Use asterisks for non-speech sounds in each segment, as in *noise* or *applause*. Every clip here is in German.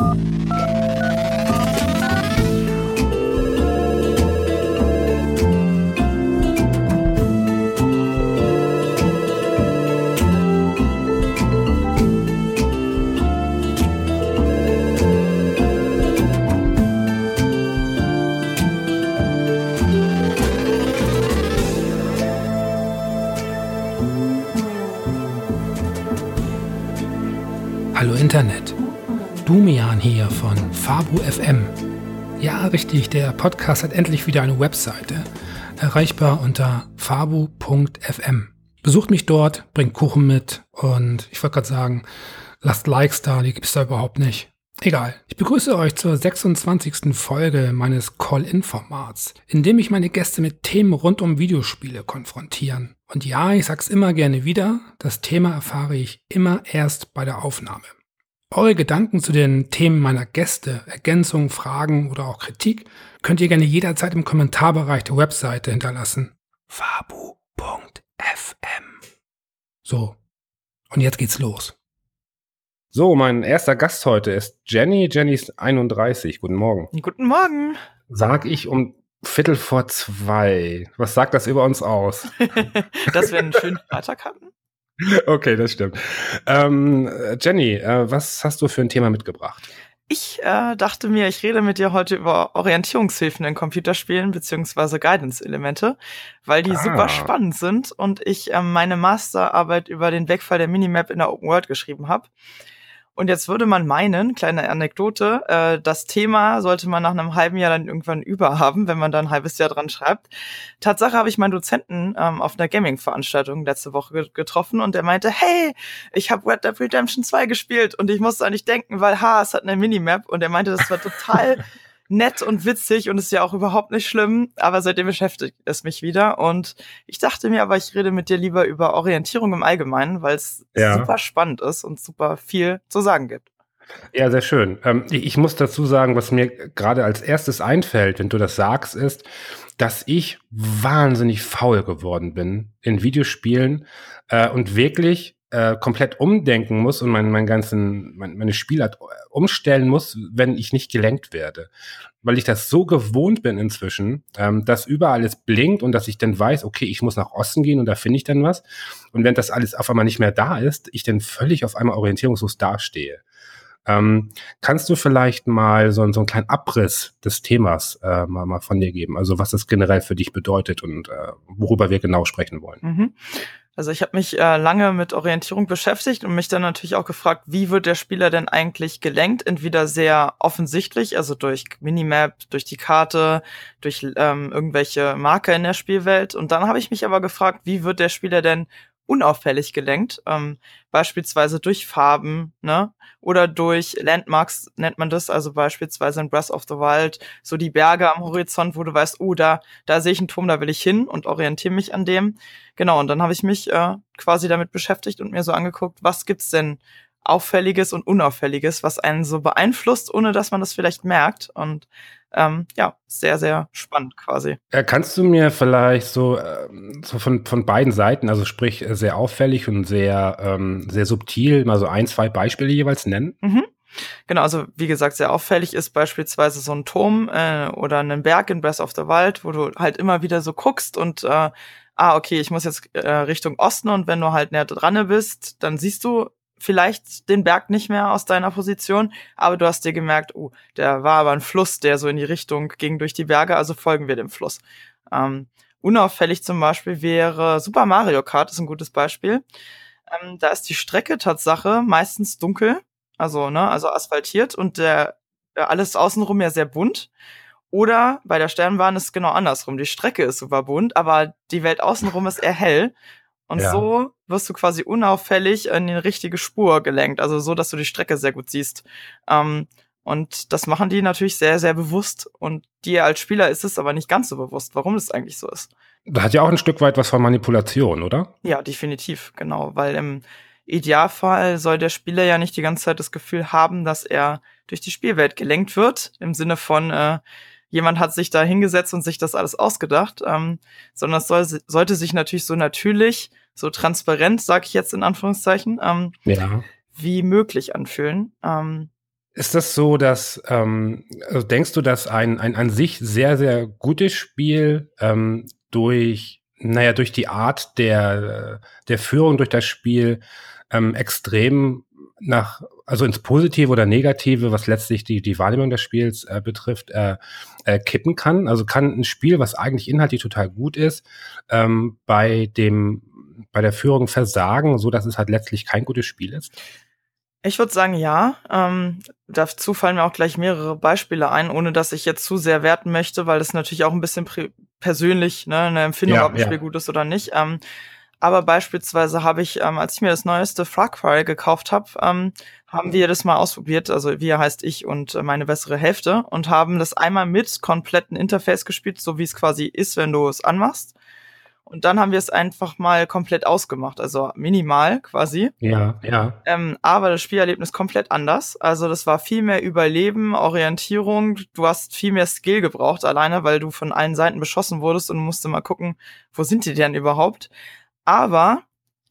Hallo Fabu FM. Ja, richtig, der Podcast hat endlich wieder eine Webseite. Erreichbar unter fabu.fm. Besucht mich dort, bringt Kuchen mit und ich wollte gerade sagen, lasst Likes da, die gibt's da überhaupt nicht. Egal. Ich begrüße euch zur 26. Folge meines Call-In-Formats, in dem ich meine Gäste mit Themen rund um Videospiele konfrontieren. Und ja, ich sag's immer gerne wieder, das Thema erfahre ich immer erst bei der Aufnahme. Eure Gedanken zu den Themen meiner Gäste, Ergänzungen, Fragen oder auch Kritik könnt ihr gerne jederzeit im Kommentarbereich der Webseite hinterlassen. fabu.fm So, und jetzt geht's los. So, mein erster Gast heute ist Jenny. Jenny ist 31. Guten Morgen. Guten Morgen. Sag ich um Viertel vor zwei. Was sagt das über uns aus? *laughs* Dass wir einen schönen Freitag hatten? Okay, das stimmt. Ähm, Jenny, äh, was hast du für ein Thema mitgebracht? Ich äh, dachte mir, ich rede mit dir heute über Orientierungshilfen in Computerspielen beziehungsweise Guidance-Elemente, weil die ah. super spannend sind und ich äh, meine Masterarbeit über den Wegfall der Minimap in der Open World geschrieben habe. Und jetzt würde man meinen, kleine Anekdote, äh, das Thema sollte man nach einem halben Jahr dann irgendwann überhaben, wenn man da ein halbes Jahr dran schreibt. Tatsache habe ich meinen Dozenten ähm, auf einer Gaming-Veranstaltung letzte Woche getroffen und der meinte, hey, ich habe Red Dead Redemption 2 gespielt und ich musste an dich denken, weil ha, es hat eine Minimap und er meinte, das war total *laughs* nett und witzig und ist ja auch überhaupt nicht schlimm, aber seitdem beschäftigt es mich wieder und ich dachte mir aber, ich rede mit dir lieber über Orientierung im Allgemeinen, weil es ja. super spannend ist und super viel zu sagen gibt. Ja, sehr schön. Ähm, ich muss dazu sagen, was mir gerade als erstes einfällt, wenn du das sagst, ist, dass ich wahnsinnig faul geworden bin in Videospielen äh, und wirklich äh, komplett umdenken muss und mein, mein ganzen, mein, meine Spielart umstellen muss, wenn ich nicht gelenkt werde. Weil ich das so gewohnt bin inzwischen, ähm, dass überall es blinkt und dass ich dann weiß, okay, ich muss nach Osten gehen und da finde ich dann was. Und wenn das alles auf einmal nicht mehr da ist, ich dann völlig auf einmal orientierungslos dastehe. Ähm, kannst du vielleicht mal so, so einen kleinen Abriss des Themas äh, mal, mal von dir geben? Also was das generell für dich bedeutet und äh, worüber wir genau sprechen wollen? Mhm. Also ich habe mich äh, lange mit Orientierung beschäftigt und mich dann natürlich auch gefragt, wie wird der Spieler denn eigentlich gelenkt? Entweder sehr offensichtlich, also durch Minimap, durch die Karte, durch ähm, irgendwelche Marker in der Spielwelt. Und dann habe ich mich aber gefragt, wie wird der Spieler denn unauffällig gelenkt, ähm, beispielsweise durch Farben, ne? Oder durch Landmarks nennt man das, also beispielsweise in Breath of the Wild, so die Berge am Horizont, wo du weißt, oh, da, da sehe ich einen Turm, da will ich hin und orientiere mich an dem. Genau, und dann habe ich mich äh, quasi damit beschäftigt und mir so angeguckt, was gibt's denn Auffälliges und Unauffälliges, was einen so beeinflusst, ohne dass man das vielleicht merkt. Und ähm, ja, sehr, sehr spannend quasi. Äh, kannst du mir vielleicht so, äh, so von, von beiden Seiten, also sprich äh, sehr auffällig und sehr, ähm, sehr subtil, mal so ein, zwei Beispiele jeweils nennen? Mhm. Genau, also wie gesagt, sehr auffällig ist beispielsweise so ein Turm äh, oder ein Berg in Breath of the Wild, wo du halt immer wieder so guckst und äh, ah, okay, ich muss jetzt äh, Richtung Osten und wenn du halt näher dran bist, dann siehst du vielleicht den Berg nicht mehr aus deiner Position, aber du hast dir gemerkt, oh, der war aber ein Fluss, der so in die Richtung ging durch die Berge, also folgen wir dem Fluss. Ähm, unauffällig zum Beispiel wäre Super Mario Kart, ist ein gutes Beispiel. Ähm, da ist die Strecke Tatsache meistens dunkel, also, ne, also asphaltiert und der, alles außenrum ja sehr bunt. Oder bei der Sternbahn ist es genau andersrum. Die Strecke ist super bunt, aber die Welt außenrum ist eher hell. Und ja. so wirst du quasi unauffällig in die richtige Spur gelenkt, also so, dass du die Strecke sehr gut siehst. Ähm, und das machen die natürlich sehr, sehr bewusst. Und dir als Spieler ist es aber nicht ganz so bewusst, warum es eigentlich so ist. Da hat ja auch ein Stück weit was von Manipulation, oder? Ja, definitiv, genau. Weil im Idealfall soll der Spieler ja nicht die ganze Zeit das Gefühl haben, dass er durch die Spielwelt gelenkt wird, im Sinne von, äh, jemand hat sich da hingesetzt und sich das alles ausgedacht, ähm, sondern es soll, sollte sich natürlich so natürlich so transparent, sag ich jetzt in Anführungszeichen, ähm, ja. wie möglich anfühlen. Ähm, Ist das so, dass ähm, also denkst du, dass ein, ein an sich sehr, sehr gutes Spiel ähm, durch, naja, durch die Art der, der Führung durch das Spiel ähm, extrem nach, also ins Positive oder Negative, was letztlich die, die Wahrnehmung des Spiels äh, betrifft, äh, äh, kippen kann. Also kann ein Spiel, was eigentlich inhaltlich total gut ist, ähm, bei dem, bei der Führung versagen, so dass es halt letztlich kein gutes Spiel ist? Ich würde sagen, ja. Ähm, dazu fallen mir auch gleich mehrere Beispiele ein, ohne dass ich jetzt zu sehr werten möchte, weil das natürlich auch ein bisschen persönlich ne, eine Empfindung, ja, ob ein ja. Spiel gut ist oder nicht. Ähm, aber beispielsweise habe ich, ähm, als ich mir das neueste Far Cry gekauft habe, ähm, haben wir das mal ausprobiert. Also wir heißt ich und äh, meine bessere Hälfte und haben das einmal mit kompletten Interface gespielt, so wie es quasi ist, wenn du es anmachst. Und dann haben wir es einfach mal komplett ausgemacht, also minimal quasi. Ja, ja. Ähm, aber das Spielerlebnis komplett anders. Also das war viel mehr Überleben, Orientierung. Du hast viel mehr Skill gebraucht, alleine, weil du von allen Seiten beschossen wurdest und musste mal gucken, wo sind die denn überhaupt. Aber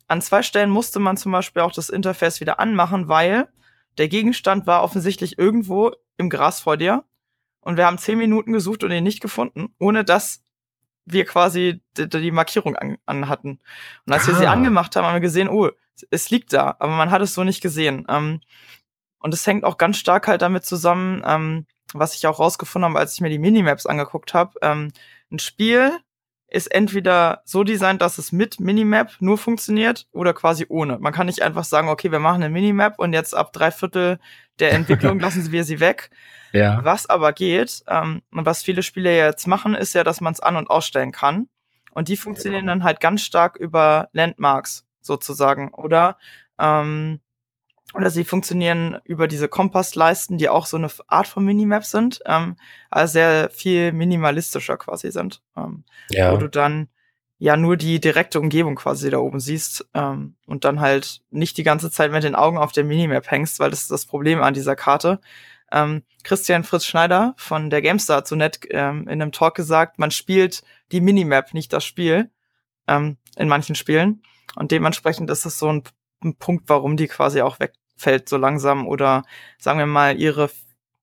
an zwei Stellen musste man zum Beispiel auch das Interface wieder anmachen, weil der Gegenstand war offensichtlich irgendwo im Gras vor dir. Und wir haben zehn Minuten gesucht und ihn nicht gefunden, ohne dass wir quasi die, Markierung an, an, hatten. Und als ah. wir sie ah. angemacht haben, haben wir gesehen, oh, es liegt da, aber man hat es so nicht gesehen. Ähm, und es hängt auch ganz stark halt damit zusammen, ähm, was ich auch rausgefunden habe, als ich mir die Minimaps angeguckt habe. Ähm, ein Spiel ist entweder so designt, dass es mit Minimap nur funktioniert oder quasi ohne. Man kann nicht einfach sagen, okay, wir machen eine Minimap und jetzt ab drei Viertel der *laughs* Entwicklung lassen wir sie weg. Ja. Was aber geht, ähm, und was viele Spiele jetzt machen, ist ja, dass man es an- und ausstellen kann. Und die funktionieren dann halt ganz stark über Landmarks sozusagen. Oder ähm, oder sie funktionieren über diese Kompassleisten, die auch so eine Art von Minimap sind, ähm, also sehr viel minimalistischer quasi sind. Ähm, ja. Wo du dann ja nur die direkte Umgebung quasi da oben siehst ähm, und dann halt nicht die ganze Zeit mit den Augen auf der Minimap hängst, weil das ist das Problem an dieser Karte. Ähm, Christian Fritz Schneider von der GameStar so nett ähm, in einem Talk gesagt, man spielt die Minimap, nicht das Spiel ähm, in manchen Spielen. Und dementsprechend ist es so ein, ein Punkt, warum die quasi auch wegfällt so langsam oder sagen wir mal, ihre,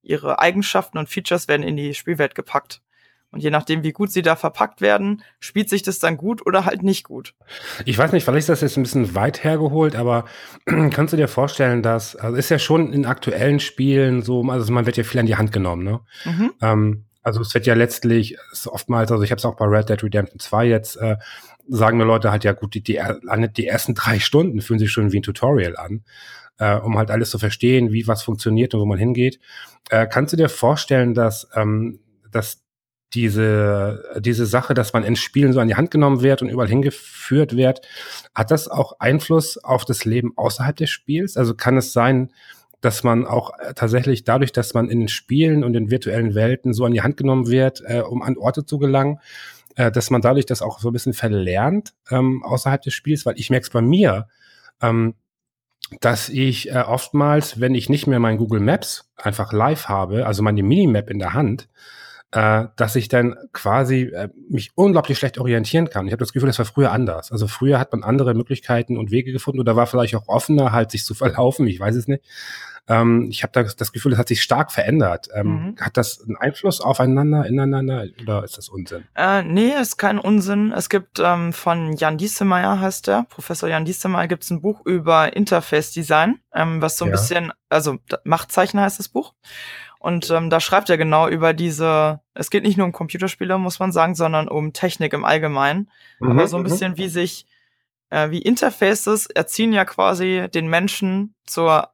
ihre Eigenschaften und Features werden in die Spielwelt gepackt. Und je nachdem, wie gut sie da verpackt werden, spielt sich das dann gut oder halt nicht gut. Ich weiß nicht, vielleicht ist das jetzt ein bisschen weit hergeholt, aber *clears throat* kannst du dir vorstellen, dass, also ist ja schon in aktuellen Spielen so, also man wird ja viel an die Hand genommen, ne? Mhm. Ähm, also es wird ja letztlich ist oftmals, also ich habe es auch bei Red Dead Redemption 2 jetzt, äh, sagen mir Leute halt ja gut, die, die, die ersten drei Stunden fühlen sich schon wie ein Tutorial an, äh, um halt alles zu verstehen, wie was funktioniert und wo man hingeht. Äh, kannst du dir vorstellen, dass, ähm, dass diese, diese Sache, dass man in Spielen so an die Hand genommen wird und überall hingeführt wird, hat das auch Einfluss auf das Leben außerhalb des Spiels? Also kann es sein, dass man auch äh, tatsächlich dadurch, dass man in den Spielen und in virtuellen Welten so an die Hand genommen wird, äh, um an Orte zu gelangen, äh, dass man dadurch das auch so ein bisschen verlernt ähm, außerhalb des Spiels, weil ich merke es bei mir, ähm, dass ich äh, oftmals, wenn ich nicht mehr mein Google Maps einfach live habe, also meine Minimap in der Hand, äh, dass ich dann quasi äh, mich unglaublich schlecht orientieren kann. Ich habe das Gefühl, das war früher anders. Also früher hat man andere Möglichkeiten und Wege gefunden oder war vielleicht auch offener, halt sich zu verlaufen. Ich weiß es nicht. Ähm, ich habe da das Gefühl, das hat sich stark verändert. Ähm, mhm. Hat das einen Einfluss aufeinander, ineinander oder ist das Unsinn? Äh, nee, ist kein Unsinn. Es gibt ähm, von Jan Diesemeyer, heißt der, Professor Jan Diesemeyer, gibt es ein Buch über Interface Design, ähm, was so ein ja. bisschen, also Machtzeichen heißt das Buch. Und ähm, da schreibt er genau über diese, es geht nicht nur um Computerspiele, muss man sagen, sondern um Technik im Allgemeinen. Mhm, aber so ein mhm. bisschen wie sich, äh, wie Interfaces erziehen ja quasi den Menschen zur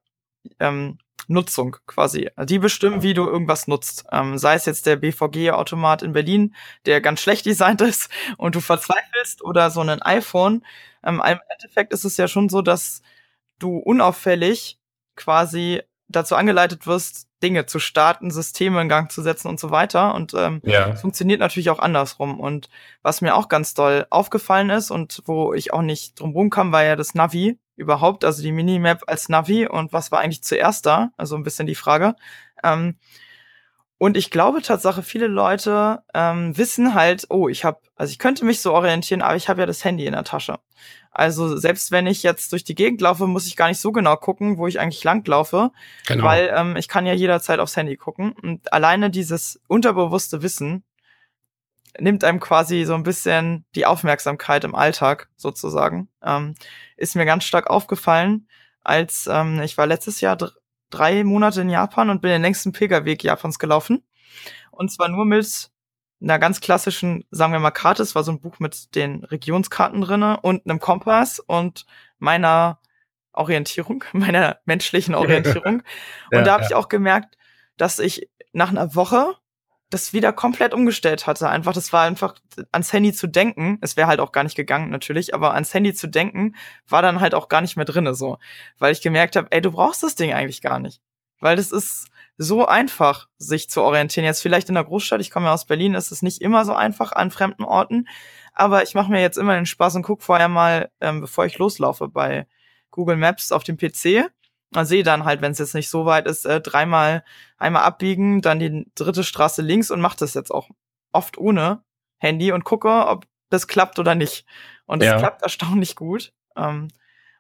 ähm, Nutzung quasi. Die bestimmen, wie du irgendwas nutzt. Ähm, sei es jetzt der BVG-Automat in Berlin, der ganz schlecht *laughs* designt ist und du verzweifelst, oder so ein iPhone. Ähm, Im Endeffekt ist es ja schon so, dass du unauffällig quasi dazu angeleitet wirst, Dinge zu starten, Systeme in Gang zu setzen und so weiter. Und ähm, ja. es funktioniert natürlich auch andersrum. Und was mir auch ganz doll aufgefallen ist und wo ich auch nicht drum rum kam, war ja das Navi überhaupt, also die Minimap als Navi und was war eigentlich zuerst da? Also ein bisschen die Frage. Ähm, und ich glaube Tatsache, viele Leute ähm, wissen halt, oh, ich habe, also ich könnte mich so orientieren, aber ich habe ja das Handy in der Tasche. Also selbst wenn ich jetzt durch die Gegend laufe, muss ich gar nicht so genau gucken, wo ich eigentlich langlaufe, genau. weil ähm, ich kann ja jederzeit aufs Handy gucken. Und alleine dieses unterbewusste Wissen nimmt einem quasi so ein bisschen die Aufmerksamkeit im Alltag sozusagen. Ähm, ist mir ganz stark aufgefallen, als ähm, ich war letztes Jahr drei Monate in Japan und bin den längsten Pilgerweg Japans gelaufen. Und zwar nur mit einer ganz klassischen, sagen wir mal, Karte. Es war so ein Buch mit den Regionskarten drinne und einem Kompass und meiner Orientierung, *laughs* meiner menschlichen Orientierung. *laughs* ja, und da habe ja. ich auch gemerkt, dass ich nach einer Woche das wieder komplett umgestellt hatte. Einfach, das war einfach ans Handy zu denken. Es wäre halt auch gar nicht gegangen natürlich, aber ans Handy zu denken war dann halt auch gar nicht mehr drinne so, weil ich gemerkt habe, ey, du brauchst das Ding eigentlich gar nicht, weil das ist so einfach, sich zu orientieren. Jetzt vielleicht in der Großstadt, ich komme ja aus Berlin, ist es nicht immer so einfach an fremden Orten, aber ich mache mir jetzt immer den Spaß und gucke vorher mal, ähm, bevor ich loslaufe, bei Google Maps auf dem PC man sehe dann halt, wenn es jetzt nicht so weit ist, äh, dreimal einmal abbiegen, dann die dritte Straße links und mache das jetzt auch oft ohne Handy und gucke, ob das klappt oder nicht. Und es ja. klappt erstaunlich gut. Ähm,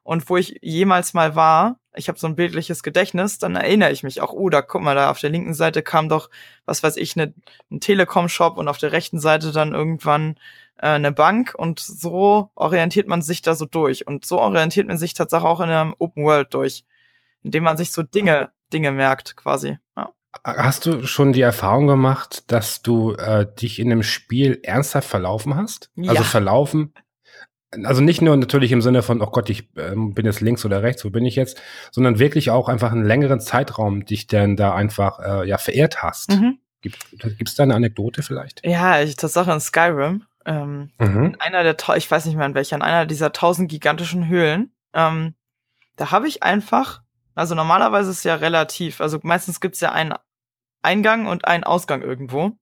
und wo ich jemals mal war, ich habe so ein bildliches Gedächtnis, dann erinnere ich mich auch, oh, da guck mal, da auf der linken Seite kam doch, was weiß ich, ne, ein Telekom-Shop und auf der rechten Seite dann irgendwann äh, eine Bank und so orientiert man sich da so durch. Und so orientiert man sich tatsächlich auch in einem Open World durch indem man sich so Dinge, Dinge merkt, quasi. Ja. Hast du schon die Erfahrung gemacht, dass du äh, dich in einem Spiel ernsthaft verlaufen hast? Also ja. Also verlaufen, also nicht nur natürlich im Sinne von, oh Gott, ich äh, bin jetzt links oder rechts, wo bin ich jetzt, sondern wirklich auch einfach einen längeren Zeitraum dich denn da einfach äh, ja verehrt hast. Mhm. Gibt es da eine Anekdote vielleicht? Ja, ich, Tatsache in Skyrim. Ähm, mhm. in einer der, ich weiß nicht mehr in welcher, in einer dieser tausend gigantischen Höhlen, ähm, da habe ich einfach also normalerweise ist es ja relativ. Also meistens gibt's ja einen Eingang und einen Ausgang irgendwo.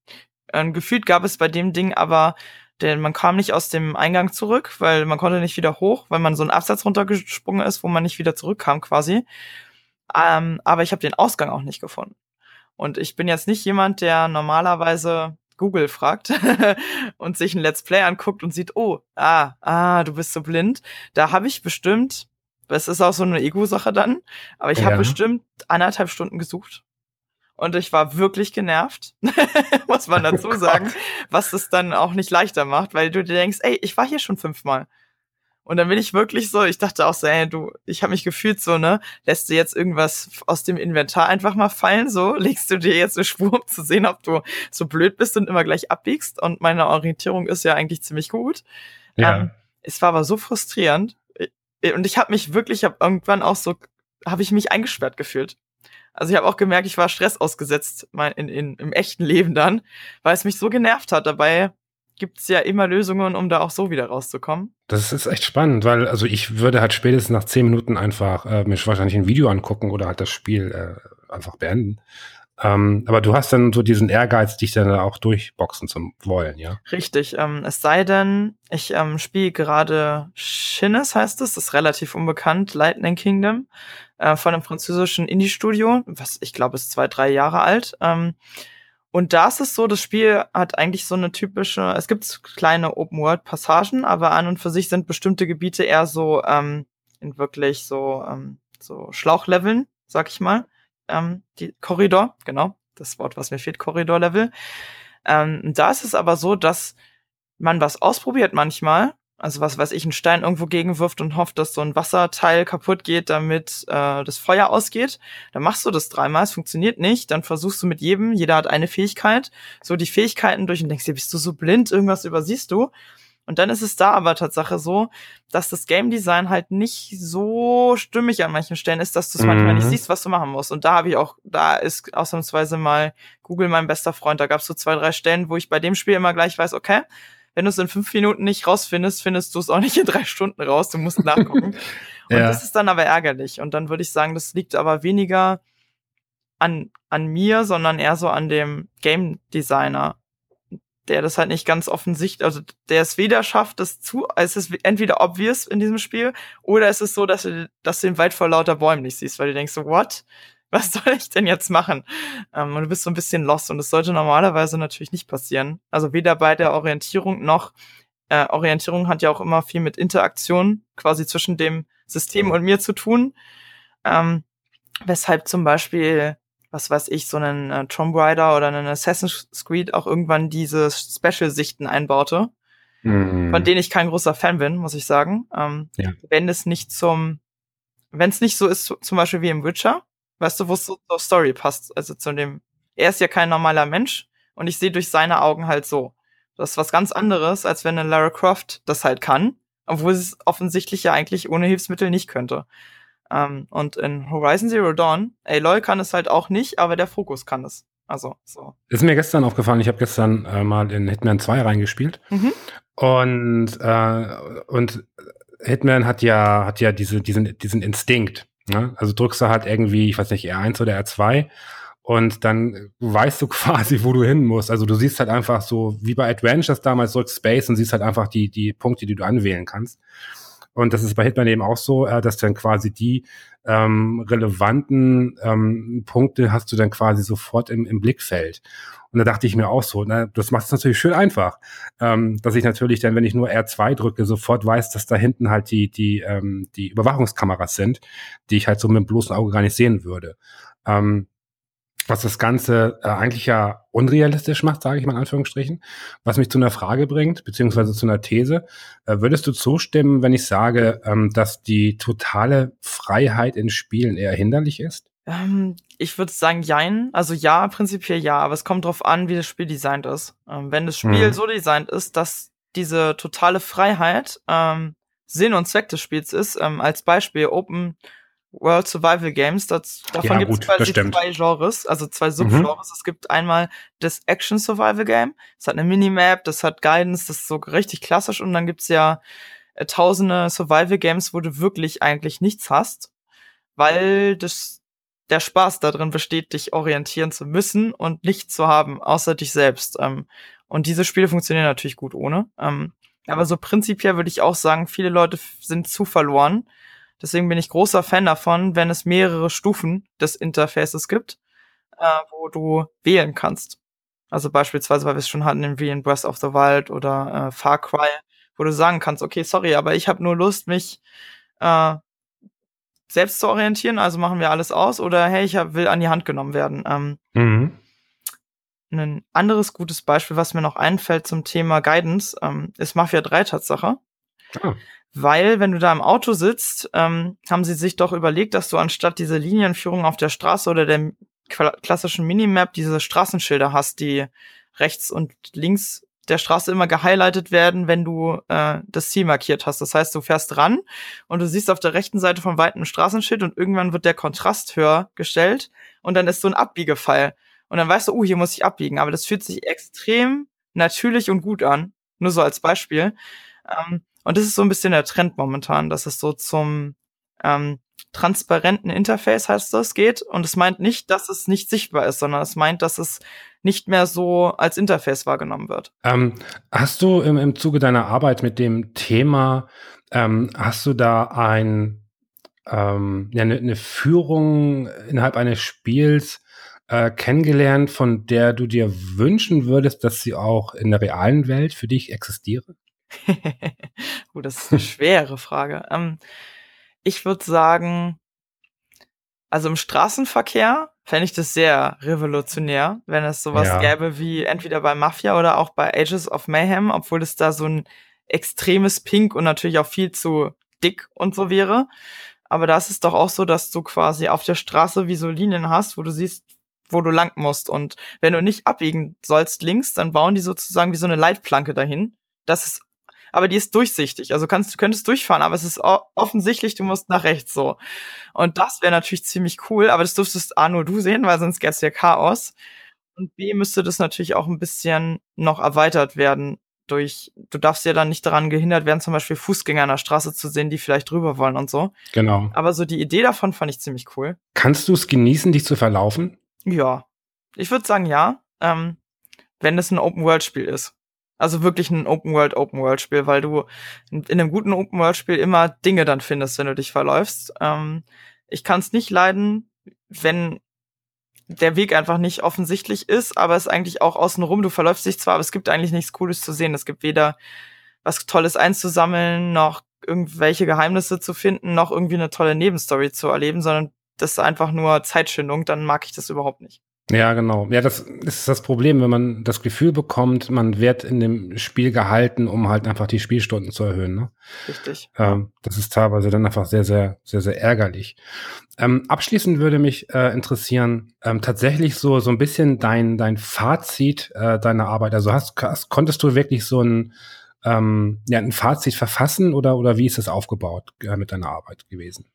Ähm, gefühlt gab es bei dem Ding aber, denn man kam nicht aus dem Eingang zurück, weil man konnte nicht wieder hoch, weil man so einen Absatz runtergesprungen ist, wo man nicht wieder zurückkam quasi. Ähm, aber ich habe den Ausgang auch nicht gefunden. Und ich bin jetzt nicht jemand, der normalerweise Google fragt *laughs* und sich ein Let's Play anguckt und sieht, oh, ah, ah, du bist so blind. Da habe ich bestimmt es ist auch so eine Ego-Sache dann. Aber ich ja. habe bestimmt anderthalb Stunden gesucht. Und ich war wirklich genervt, *laughs* muss man dazu oh sagen, was es dann auch nicht leichter macht, weil du dir denkst, ey, ich war hier schon fünfmal. Und dann bin ich wirklich so, ich dachte auch so, ey, du, ich habe mich gefühlt so, ne, lässt du jetzt irgendwas aus dem Inventar einfach mal fallen, so, *laughs* legst du dir jetzt eine Spur, um zu sehen, ob du so blöd bist und immer gleich abbiegst. Und meine Orientierung ist ja eigentlich ziemlich gut. Ja. Ähm, es war aber so frustrierend, und ich habe mich wirklich, hab irgendwann auch so, habe ich mich eingesperrt gefühlt. Also ich habe auch gemerkt, ich war Stress ausgesetzt mein, in, in, im echten Leben dann, weil es mich so genervt hat. Dabei gibt's ja immer Lösungen, um da auch so wieder rauszukommen. Das ist echt spannend, weil also ich würde halt spätestens nach zehn Minuten einfach äh, mir wahrscheinlich ein Video angucken oder halt das Spiel äh, einfach beenden. Ähm, aber du hast dann so diesen Ehrgeiz, dich dann auch durchboxen zu wollen, ja? Richtig. Ähm, es sei denn, ich ähm, spiele gerade Shinnes, heißt es, das ist relativ unbekannt, Lightning Kingdom, äh, von einem französischen Indie-Studio, was ich glaube ist zwei, drei Jahre alt. Ähm, und da ist es so, das Spiel hat eigentlich so eine typische, es gibt kleine Open-World-Passagen, aber an und für sich sind bestimmte Gebiete eher so ähm, in wirklich so, ähm, so Schlauchleveln, sag ich mal ähm, die Korridor, genau, das Wort, was mir fehlt, Korridor-Level. Ähm, da ist es aber so, dass man was ausprobiert manchmal, also was weiß ich, einen Stein irgendwo gegenwirft und hofft, dass so ein Wasserteil kaputt geht, damit äh, das Feuer ausgeht. Dann machst du das dreimal, es funktioniert nicht, dann versuchst du mit jedem, jeder hat eine Fähigkeit, so die Fähigkeiten durch und denkst dir, bist du so blind, irgendwas übersiehst du. Und dann ist es da aber Tatsache so, dass das Game Design halt nicht so stimmig an manchen Stellen ist, dass du es mhm. manchmal nicht mhm. siehst, was du machen musst. Und da habe ich auch, da ist ausnahmsweise mal Google mein bester Freund. Da gab es so zwei, drei Stellen, wo ich bei dem Spiel immer gleich weiß, okay, wenn du es in fünf Minuten nicht rausfindest, findest du es auch nicht in drei Stunden raus. Du musst nachgucken. *laughs* Und ja. das ist dann aber ärgerlich. Und dann würde ich sagen, das liegt aber weniger an, an mir, sondern eher so an dem Game Designer der das halt nicht ganz offensichtlich, also der es weder schafft, das zu, es ist entweder obvious in diesem Spiel, oder es ist so, dass du, dass du den Wald vor lauter Bäumen nicht siehst, weil du denkst so, what? Was *laughs* soll ich denn jetzt machen? Ähm, und du bist so ein bisschen lost und das sollte normalerweise natürlich nicht passieren. Also weder bei der Orientierung noch äh, Orientierung hat ja auch immer viel mit Interaktion quasi zwischen dem System und mir zu tun. Ähm, weshalb zum Beispiel, was weiß ich, so einen äh, Tomb Raider oder einen Assassin's Creed auch irgendwann diese Special-Sichten einbaute, mhm. von denen ich kein großer Fan bin, muss ich sagen. Ähm, ja. Wenn es nicht zum, wenn es nicht so ist, zum Beispiel wie im Witcher, weißt du, wo es so zur Story passt, also zu dem, er ist ja kein normaler Mensch und ich sehe durch seine Augen halt so. Das ist was ganz anderes, als wenn eine Lara Croft das halt kann, obwohl sie es offensichtlich ja eigentlich ohne Hilfsmittel nicht könnte. Ähm, und in Horizon Zero Dawn, Aloy kann es halt auch nicht, aber der Fokus kann es. Also, so. Ist mir gestern aufgefallen, ich habe gestern äh, mal in Hitman 2 reingespielt. Mhm. Und, äh, und Hitman hat ja, hat ja diese, diesen, diesen Instinkt. Ne? Also drückst du halt irgendwie, ich weiß nicht, R1 oder R2 und dann weißt du *laughs* quasi, wo du hin musst. Also du siehst halt einfach so, wie bei Adventures damals, drückst Space und siehst halt einfach die, die Punkte, die du anwählen kannst. Und das ist bei Hitman eben auch so, äh, dass dann quasi die ähm, relevanten ähm, Punkte hast du dann quasi sofort im, im Blickfeld. Und da dachte ich mir auch so, na, das macht es natürlich schön einfach, ähm, dass ich natürlich dann, wenn ich nur R2 drücke, sofort weiß, dass da hinten halt die, die, ähm, die Überwachungskameras sind, die ich halt so mit dem bloßen Auge gar nicht sehen würde. Ähm, was das Ganze äh, eigentlich ja unrealistisch macht, sage ich mal in Anführungsstrichen, was mich zu einer Frage bringt, beziehungsweise zu einer These. Äh, würdest du zustimmen, wenn ich sage, ähm, dass die totale Freiheit in Spielen eher hinderlich ist? Ähm, ich würde sagen, jein. Also ja, prinzipiell ja, aber es kommt drauf an, wie das Spiel designt ist. Ähm, wenn das Spiel mhm. so designt ist, dass diese totale Freiheit ähm, Sinn und Zweck des Spiels ist, ähm, als Beispiel Open World Survival Games. Das, davon ja, gibt es quasi zwei Genres, also zwei mhm. Subgenres. Mhm. Es gibt einmal das Action Survival Game. Das hat eine Minimap, das hat Guidance, das ist so richtig klassisch. Und dann gibt's ja äh, tausende Survival Games, wo du wirklich eigentlich nichts hast, weil das der Spaß darin besteht, dich orientieren zu müssen und nichts zu haben, außer dich selbst. Ähm, und diese Spiele funktionieren natürlich gut ohne. Ähm, aber so prinzipiell würde ich auch sagen, viele Leute sind zu verloren Deswegen bin ich großer Fan davon, wenn es mehrere Stufen des Interfaces gibt, äh, wo du wählen kannst. Also beispielsweise, weil wir es schon hatten, wie in Breath of the Wild oder äh, Far Cry, wo du sagen kannst, okay, sorry, aber ich habe nur Lust, mich äh, selbst zu orientieren, also machen wir alles aus, oder hey, ich hab, will an die Hand genommen werden. Ähm, mhm. Ein anderes gutes Beispiel, was mir noch einfällt zum Thema Guidance, ähm, ist Mafia 3 Tatsache. Ah. Weil, wenn du da im Auto sitzt, ähm, haben sie sich doch überlegt, dass du anstatt diese Linienführung auf der Straße oder der klassischen Minimap diese Straßenschilder hast, die rechts und links der Straße immer gehighlightet werden, wenn du äh, das Ziel markiert hast. Das heißt, du fährst ran und du siehst auf der rechten Seite vom weiten Straßenschild und irgendwann wird der Kontrast höher gestellt und dann ist so ein Abbiegefall. Und dann weißt du, uh, hier muss ich abbiegen. Aber das fühlt sich extrem natürlich und gut an. Nur so als Beispiel. Ähm, und das ist so ein bisschen der Trend momentan, dass es so zum ähm, transparenten Interface heißt das geht. Und es meint nicht, dass es nicht sichtbar ist, sondern es meint, dass es nicht mehr so als Interface wahrgenommen wird. Ähm, hast du im, im Zuge deiner Arbeit mit dem Thema, ähm, hast du da ein, ähm, ja, eine, eine Führung innerhalb eines Spiels äh, kennengelernt, von der du dir wünschen würdest, dass sie auch in der realen Welt für dich existiere? *laughs* oh, das ist eine schwere Frage. Ähm, ich würde sagen, also im Straßenverkehr fände ich das sehr revolutionär, wenn es sowas ja. gäbe wie entweder bei Mafia oder auch bei Ages of Mayhem, obwohl es da so ein extremes Pink und natürlich auch viel zu dick und so wäre. Aber da ist es doch auch so, dass du quasi auf der Straße wie so Linien hast, wo du siehst, wo du lang musst. Und wenn du nicht abbiegen sollst links, dann bauen die sozusagen wie so eine Leitplanke dahin. Das ist aber die ist durchsichtig. Also kannst, du könntest durchfahren, aber es ist offensichtlich, du musst nach rechts so. Und das wäre natürlich ziemlich cool, aber das dürftest A nur du sehen, weil sonst gäbe es ja Chaos. Und B müsste das natürlich auch ein bisschen noch erweitert werden durch, du darfst ja dann nicht daran gehindert werden, zum Beispiel Fußgänger an der Straße zu sehen, die vielleicht drüber wollen und so. Genau. Aber so die Idee davon fand ich ziemlich cool. Kannst du es genießen, dich zu verlaufen? Ja. Ich würde sagen, ja. Ähm, wenn es ein Open-World-Spiel ist. Also wirklich ein Open-World, Open-World-Spiel, weil du in einem guten Open-World-Spiel immer Dinge dann findest, wenn du dich verläufst. Ähm, ich kann es nicht leiden, wenn der Weg einfach nicht offensichtlich ist, aber es eigentlich auch außenrum, du verläufst dich zwar, aber es gibt eigentlich nichts Cooles zu sehen. Es gibt weder was Tolles einzusammeln, noch irgendwelche Geheimnisse zu finden, noch irgendwie eine tolle Nebenstory zu erleben, sondern das ist einfach nur Zeitschindung, dann mag ich das überhaupt nicht. Ja, genau. Ja, das ist das Problem, wenn man das Gefühl bekommt, man wird in dem Spiel gehalten, um halt einfach die Spielstunden zu erhöhen. Ne? Richtig. Ähm, das ist teilweise dann einfach sehr, sehr, sehr, sehr ärgerlich. Ähm, abschließend würde mich äh, interessieren, ähm, tatsächlich so, so ein bisschen dein, dein Fazit äh, deiner Arbeit. Also hast, hast, konntest du wirklich so ein, ähm, ja, ein Fazit verfassen oder, oder wie ist das aufgebaut äh, mit deiner Arbeit gewesen?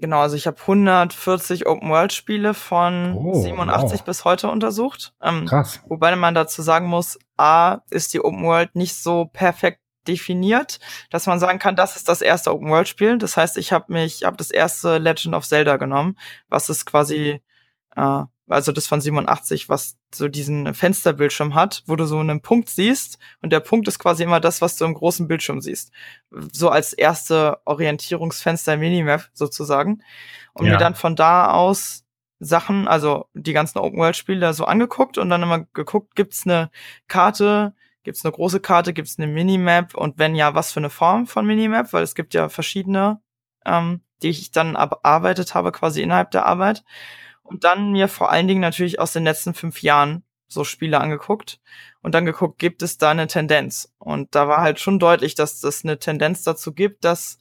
Genau, also ich habe 140 Open-World-Spiele von oh, 87 wow. bis heute untersucht. Ähm, Krass. Wobei man dazu sagen muss, A, ist die Open-World nicht so perfekt definiert, dass man sagen kann, das ist das erste Open-World-Spiel. Das heißt, ich habe mich, habe das erste Legend of Zelda genommen, was ist quasi äh, also das von 87, was so diesen Fensterbildschirm hat, wo du so einen Punkt siehst und der Punkt ist quasi immer das, was du im großen Bildschirm siehst. So als erste Orientierungsfenster Minimap sozusagen. Und ja. mir dann von da aus Sachen, also die ganzen Open-World-Spiele so angeguckt und dann immer geguckt, gibt's eine Karte, gibt's eine große Karte, gibt's eine Minimap und wenn ja, was für eine Form von Minimap, weil es gibt ja verschiedene, ähm, die ich dann bearbeitet habe, quasi innerhalb der Arbeit und dann mir vor allen Dingen natürlich aus den letzten fünf Jahren so Spiele angeguckt und dann geguckt, gibt es da eine Tendenz? Und da war halt schon deutlich, dass das eine Tendenz dazu gibt, dass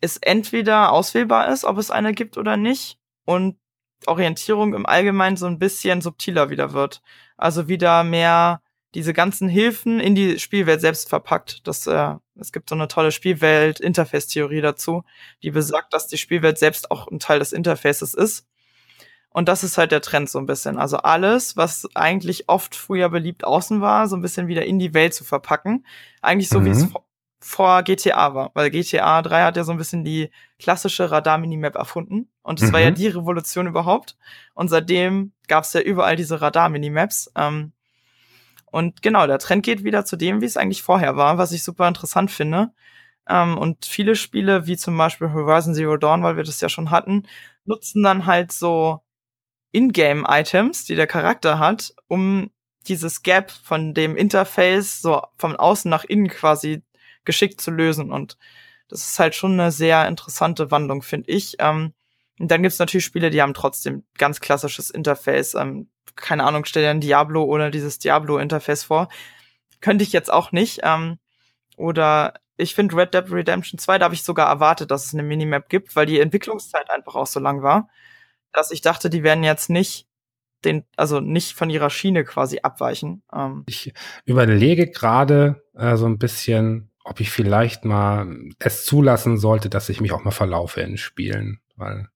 es entweder auswählbar ist, ob es eine gibt oder nicht und Orientierung im Allgemeinen so ein bisschen subtiler wieder wird. Also wieder mehr diese ganzen Hilfen in die Spielwelt selbst verpackt. Das, äh, es gibt so eine tolle Spielwelt-Interface-Theorie dazu, die besagt, dass die Spielwelt selbst auch ein Teil des Interfaces ist und das ist halt der Trend so ein bisschen. Also alles, was eigentlich oft früher beliebt außen war, so ein bisschen wieder in die Welt zu verpacken. Eigentlich so, mhm. wie es mhm. vor GTA war. Weil GTA 3 hat ja so ein bisschen die klassische Radar-Minimap erfunden. Und es mhm. war ja mhm. die Revolution überhaupt. Und seitdem gab es ja überall diese Radar-Minimaps. Ähm, und genau, der Trend geht wieder zu dem, wie es eigentlich vorher war, was ich super interessant finde. Ähm, und viele Spiele, wie zum Beispiel Horizon Zero Dawn, weil wir das ja schon hatten, nutzen dann halt so Ingame-Items, die der Charakter hat, um dieses Gap von dem Interface so von außen nach innen quasi geschickt zu lösen. Und das ist halt schon eine sehr interessante Wandlung, finde ich. Ähm, und dann gibt's natürlich Spiele, die haben trotzdem ganz klassisches Interface. Ähm, keine Ahnung, stell dir ein Diablo oder dieses Diablo-Interface vor. Könnte ich jetzt auch nicht. Ähm, oder ich finde Red Dead Redemption 2, da habe ich sogar erwartet, dass es eine Minimap gibt, weil die Entwicklungszeit einfach auch so lang war dass ich dachte, die werden jetzt nicht den, also nicht von ihrer Schiene quasi abweichen. Ähm. Ich überlege gerade äh, so ein bisschen, ob ich vielleicht mal es zulassen sollte, dass ich mich auch mal verlaufe in Spielen, weil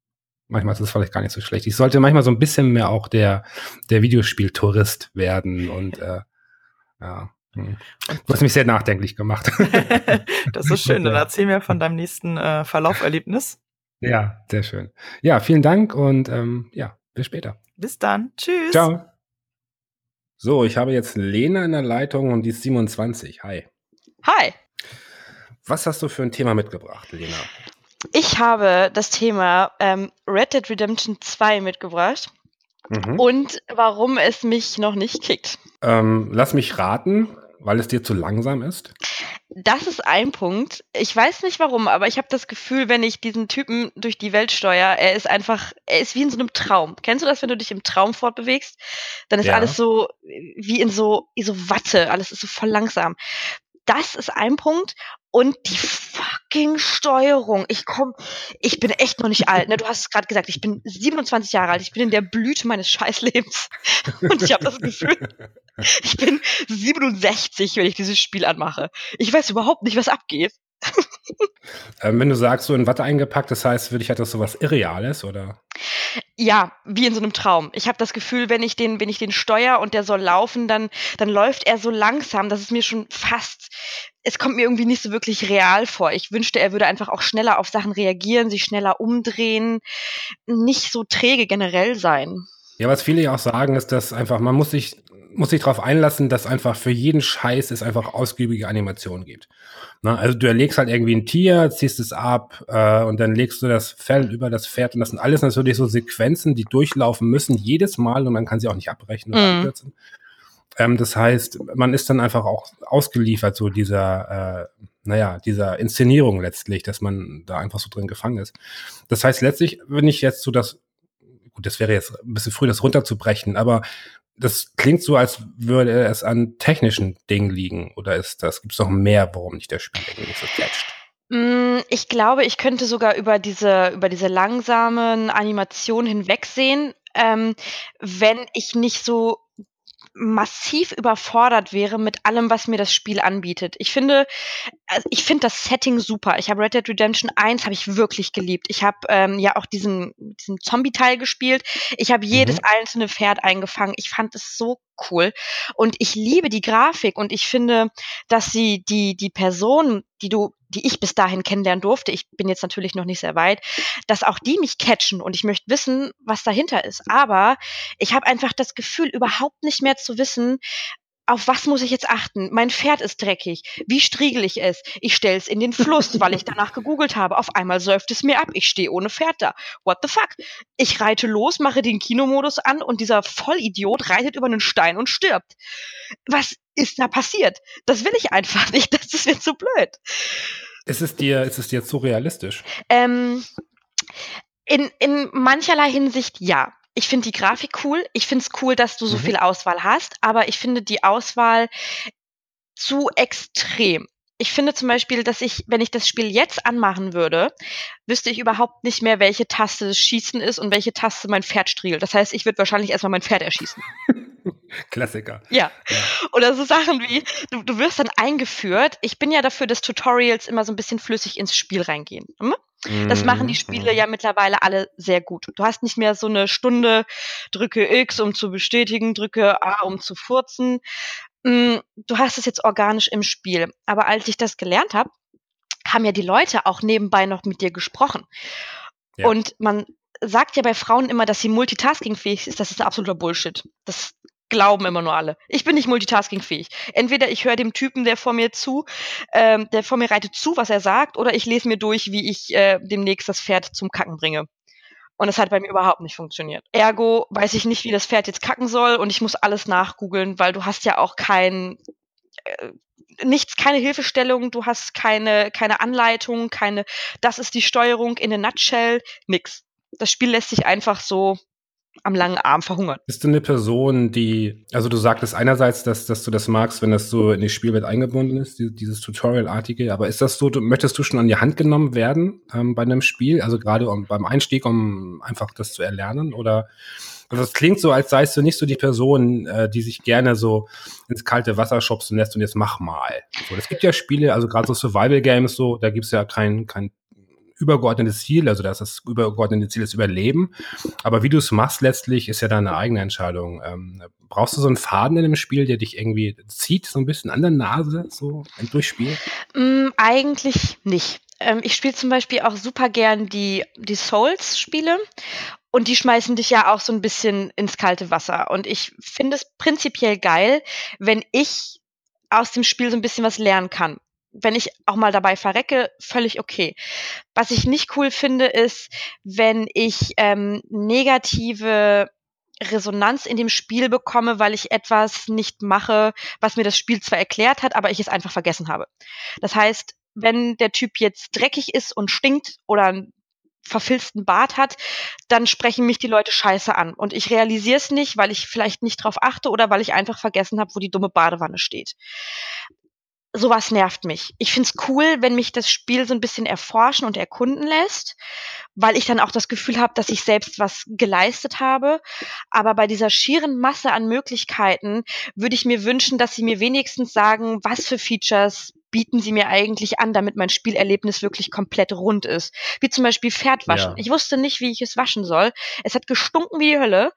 manchmal ist es vielleicht gar nicht so schlecht. Ich sollte manchmal so ein bisschen mehr auch der, der Videospieltourist werden und äh, ja. Hm. Du hast mich sehr nachdenklich gemacht. *laughs* das ist schön. Dann *laughs* erzähl mir von deinem nächsten äh, Verlauferlebnis. Ja, sehr schön. Ja, vielen Dank und ähm, ja, bis später. Bis dann. Tschüss. Ciao. So, ich habe jetzt Lena in der Leitung und die ist 27. Hi. Hi. Was hast du für ein Thema mitgebracht, Lena? Ich habe das Thema ähm, Red Dead Redemption 2 mitgebracht mhm. und warum es mich noch nicht kickt. Ähm, lass mich raten, weil es dir zu langsam ist? Das ist ein Punkt. Ich weiß nicht warum, aber ich habe das Gefühl, wenn ich diesen Typen durch die Welt steuere, er ist einfach, er ist wie in so einem Traum. Kennst du das, wenn du dich im Traum fortbewegst? Dann ist ja. alles so wie in so, wie so Watte, alles ist so voll langsam. Das ist ein Punkt. Und die fucking Steuerung. Ich komm, ich bin echt noch nicht alt. Ne? Du hast es gerade gesagt, ich bin 27 Jahre alt. Ich bin in der Blüte meines Scheißlebens. *laughs* Und ich habe das Gefühl, ich bin 67, wenn ich dieses Spiel anmache. Ich weiß überhaupt nicht, was abgeht. *laughs* ähm, wenn du sagst, so in Watte eingepackt, das heißt, würde ich hat das so was Irreales, oder? Ja, wie in so einem Traum. Ich habe das Gefühl, wenn ich den, wenn ich den steuer und der soll laufen, dann, dann läuft er so langsam, dass es mir schon fast, es kommt mir irgendwie nicht so wirklich real vor. Ich wünschte, er würde einfach auch schneller auf Sachen reagieren, sich schneller umdrehen, nicht so träge generell sein. Ja, was viele ja auch sagen, ist, dass einfach, man muss sich, muss sich darauf einlassen, dass einfach für jeden Scheiß es einfach ausgiebige Animationen gibt. Na, also du erlegst halt irgendwie ein Tier, ziehst es ab äh, und dann legst du das Fell über das Pferd und das sind alles natürlich so Sequenzen, die durchlaufen müssen jedes Mal und man kann sie auch nicht abbrechen oder mhm. abkürzen. Ähm, das heißt, man ist dann einfach auch ausgeliefert, so dieser, äh, naja, dieser Inszenierung letztlich, dass man da einfach so drin gefangen ist. Das heißt, letztlich, wenn ich jetzt so das, gut, das wäre jetzt ein bisschen früh, das runterzubrechen, aber das klingt so, als würde es an technischen Dingen liegen. Oder ist das, gibt es noch mehr, warum nicht der Spiel nicht so catcht? Mm, ich glaube, ich könnte sogar über diese, über diese langsamen Animationen hinwegsehen, ähm, wenn ich nicht so massiv überfordert wäre mit allem, was mir das Spiel anbietet. Ich finde, also ich finde das Setting super. Ich habe Red Dead Redemption 1 habe ich wirklich geliebt. Ich habe ähm, ja auch diesen, diesen Zombie-Teil gespielt. Ich habe jedes mhm. einzelne Pferd eingefangen. Ich fand es so cool. Und ich liebe die Grafik und ich finde, dass sie die, die Person, die du, die ich bis dahin kennenlernen durfte, ich bin jetzt natürlich noch nicht sehr weit, dass auch die mich catchen und ich möchte wissen, was dahinter ist. Aber ich habe einfach das Gefühl, überhaupt nicht mehr zu wissen, auf was muss ich jetzt achten? Mein Pferd ist dreckig. Wie striegel ich es? Ich stelle es in den Fluss, weil ich danach gegoogelt habe. Auf einmal säuft es mir ab. Ich stehe ohne Pferd da. What the fuck? Ich reite los, mache den Kinomodus an und dieser Vollidiot reitet über einen Stein und stirbt. Was ist da passiert? Das will ich einfach *laughs* nicht. Das ist mir zu blöd. Ist es dir, ist es dir zu realistisch? Ähm, in, in mancherlei Hinsicht ja ich finde die Grafik cool. Ich finde es cool, dass du so mhm. viel Auswahl hast, aber ich finde die Auswahl zu extrem. Ich finde zum Beispiel, dass ich, wenn ich das Spiel jetzt anmachen würde, wüsste ich überhaupt nicht mehr, welche Taste das Schießen ist und welche Taste mein Pferd striegelt. Das heißt, ich würde wahrscheinlich erstmal mein Pferd erschießen. *laughs* Klassiker. Ja. ja. Oder so Sachen wie, du, du wirst dann eingeführt. Ich bin ja dafür, dass Tutorials immer so ein bisschen flüssig ins Spiel reingehen. Hm? Das machen die Spiele ja mittlerweile alle sehr gut. Du hast nicht mehr so eine Stunde, drücke X, um zu bestätigen, drücke A, um zu furzen. Hm, du hast es jetzt organisch im Spiel. Aber als ich das gelernt habe, haben ja die Leute auch nebenbei noch mit dir gesprochen. Ja. Und man sagt ja bei Frauen immer, dass sie multitaskingfähig ist. Das ist absoluter Bullshit. Das glauben immer nur alle. Ich bin nicht multitaskingfähig. Entweder ich höre dem Typen, der vor mir zu, ähm, der vor mir reitet zu, was er sagt, oder ich lese mir durch, wie ich äh, demnächst das Pferd zum Kacken bringe. Und das hat bei mir überhaupt nicht funktioniert. Ergo weiß ich nicht, wie das Pferd jetzt kacken soll und ich muss alles nachgoogeln, weil du hast ja auch kein äh, nichts, keine Hilfestellung, du hast keine, keine Anleitung, keine, das ist die Steuerung in a nutshell, nix. Das Spiel lässt sich einfach so am langen Arm verhungern. Bist du eine Person, die, also du sagtest einerseits, dass, dass du das magst, wenn das so in die Spielwelt eingebunden ist, dieses Tutorial-artige, aber ist das so, du, möchtest du schon an die Hand genommen werden ähm, bei einem Spiel, also gerade um, beim Einstieg, um einfach das zu erlernen oder also es klingt so, als seist du nicht so die Person, äh, die sich gerne so ins kalte Wasser schubsen lässt und jetzt mach mal. So, es gibt ja Spiele, also gerade so Survival Games so, da gibt's ja kein, kein übergeordnetes Ziel, also das, das übergeordnete Ziel ist Überleben. Aber wie du es machst letztlich, ist ja deine eigene Entscheidung. Ähm, brauchst du so einen Faden in dem Spiel, der dich irgendwie zieht, so ein bisschen an der Nase, so durchs Spiel? Mm, eigentlich nicht. Ähm, ich spiele zum Beispiel auch super gern die, die Souls-Spiele. Und die schmeißen dich ja auch so ein bisschen ins kalte Wasser. Und ich finde es prinzipiell geil, wenn ich aus dem Spiel so ein bisschen was lernen kann wenn ich auch mal dabei verrecke, völlig okay. Was ich nicht cool finde, ist, wenn ich ähm, negative Resonanz in dem Spiel bekomme, weil ich etwas nicht mache, was mir das Spiel zwar erklärt hat, aber ich es einfach vergessen habe. Das heißt, wenn der Typ jetzt dreckig ist und stinkt oder einen verfilzten Bart hat, dann sprechen mich die Leute scheiße an. Und ich realisiere es nicht, weil ich vielleicht nicht drauf achte oder weil ich einfach vergessen habe, wo die dumme Badewanne steht sowas nervt mich. Ich find's cool, wenn mich das Spiel so ein bisschen erforschen und erkunden lässt, weil ich dann auch das Gefühl habe, dass ich selbst was geleistet habe. Aber bei dieser schieren Masse an Möglichkeiten würde ich mir wünschen, dass sie mir wenigstens sagen, was für Features bieten sie mir eigentlich an, damit mein Spielerlebnis wirklich komplett rund ist. Wie zum Beispiel Pferd waschen. Ja. Ich wusste nicht, wie ich es waschen soll. Es hat gestunken wie die Hölle.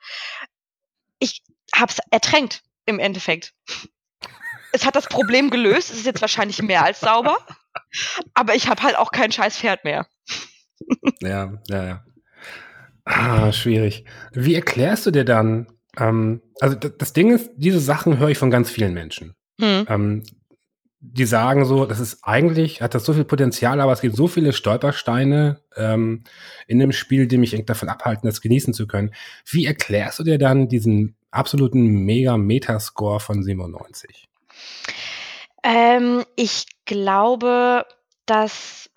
Ich hab's ertränkt im Endeffekt es hat das Problem gelöst. Es ist jetzt wahrscheinlich mehr als sauber. Aber ich habe halt auch kein scheiß Pferd mehr. ja, ja, ja. Ah, schwierig. Wie erklärst du dir dann? Ähm, also das Ding ist, diese Sachen höre ich von ganz vielen Menschen. Hm. Ähm, die sagen so, das ist eigentlich, hat das so viel Potenzial, aber es gibt so viele Stolpersteine ähm, in dem Spiel, die mich davon abhalten, das genießen zu können. Wie erklärst du dir dann diesen absoluten Mega-Metascore von 97? Ähm, ich glaube, dass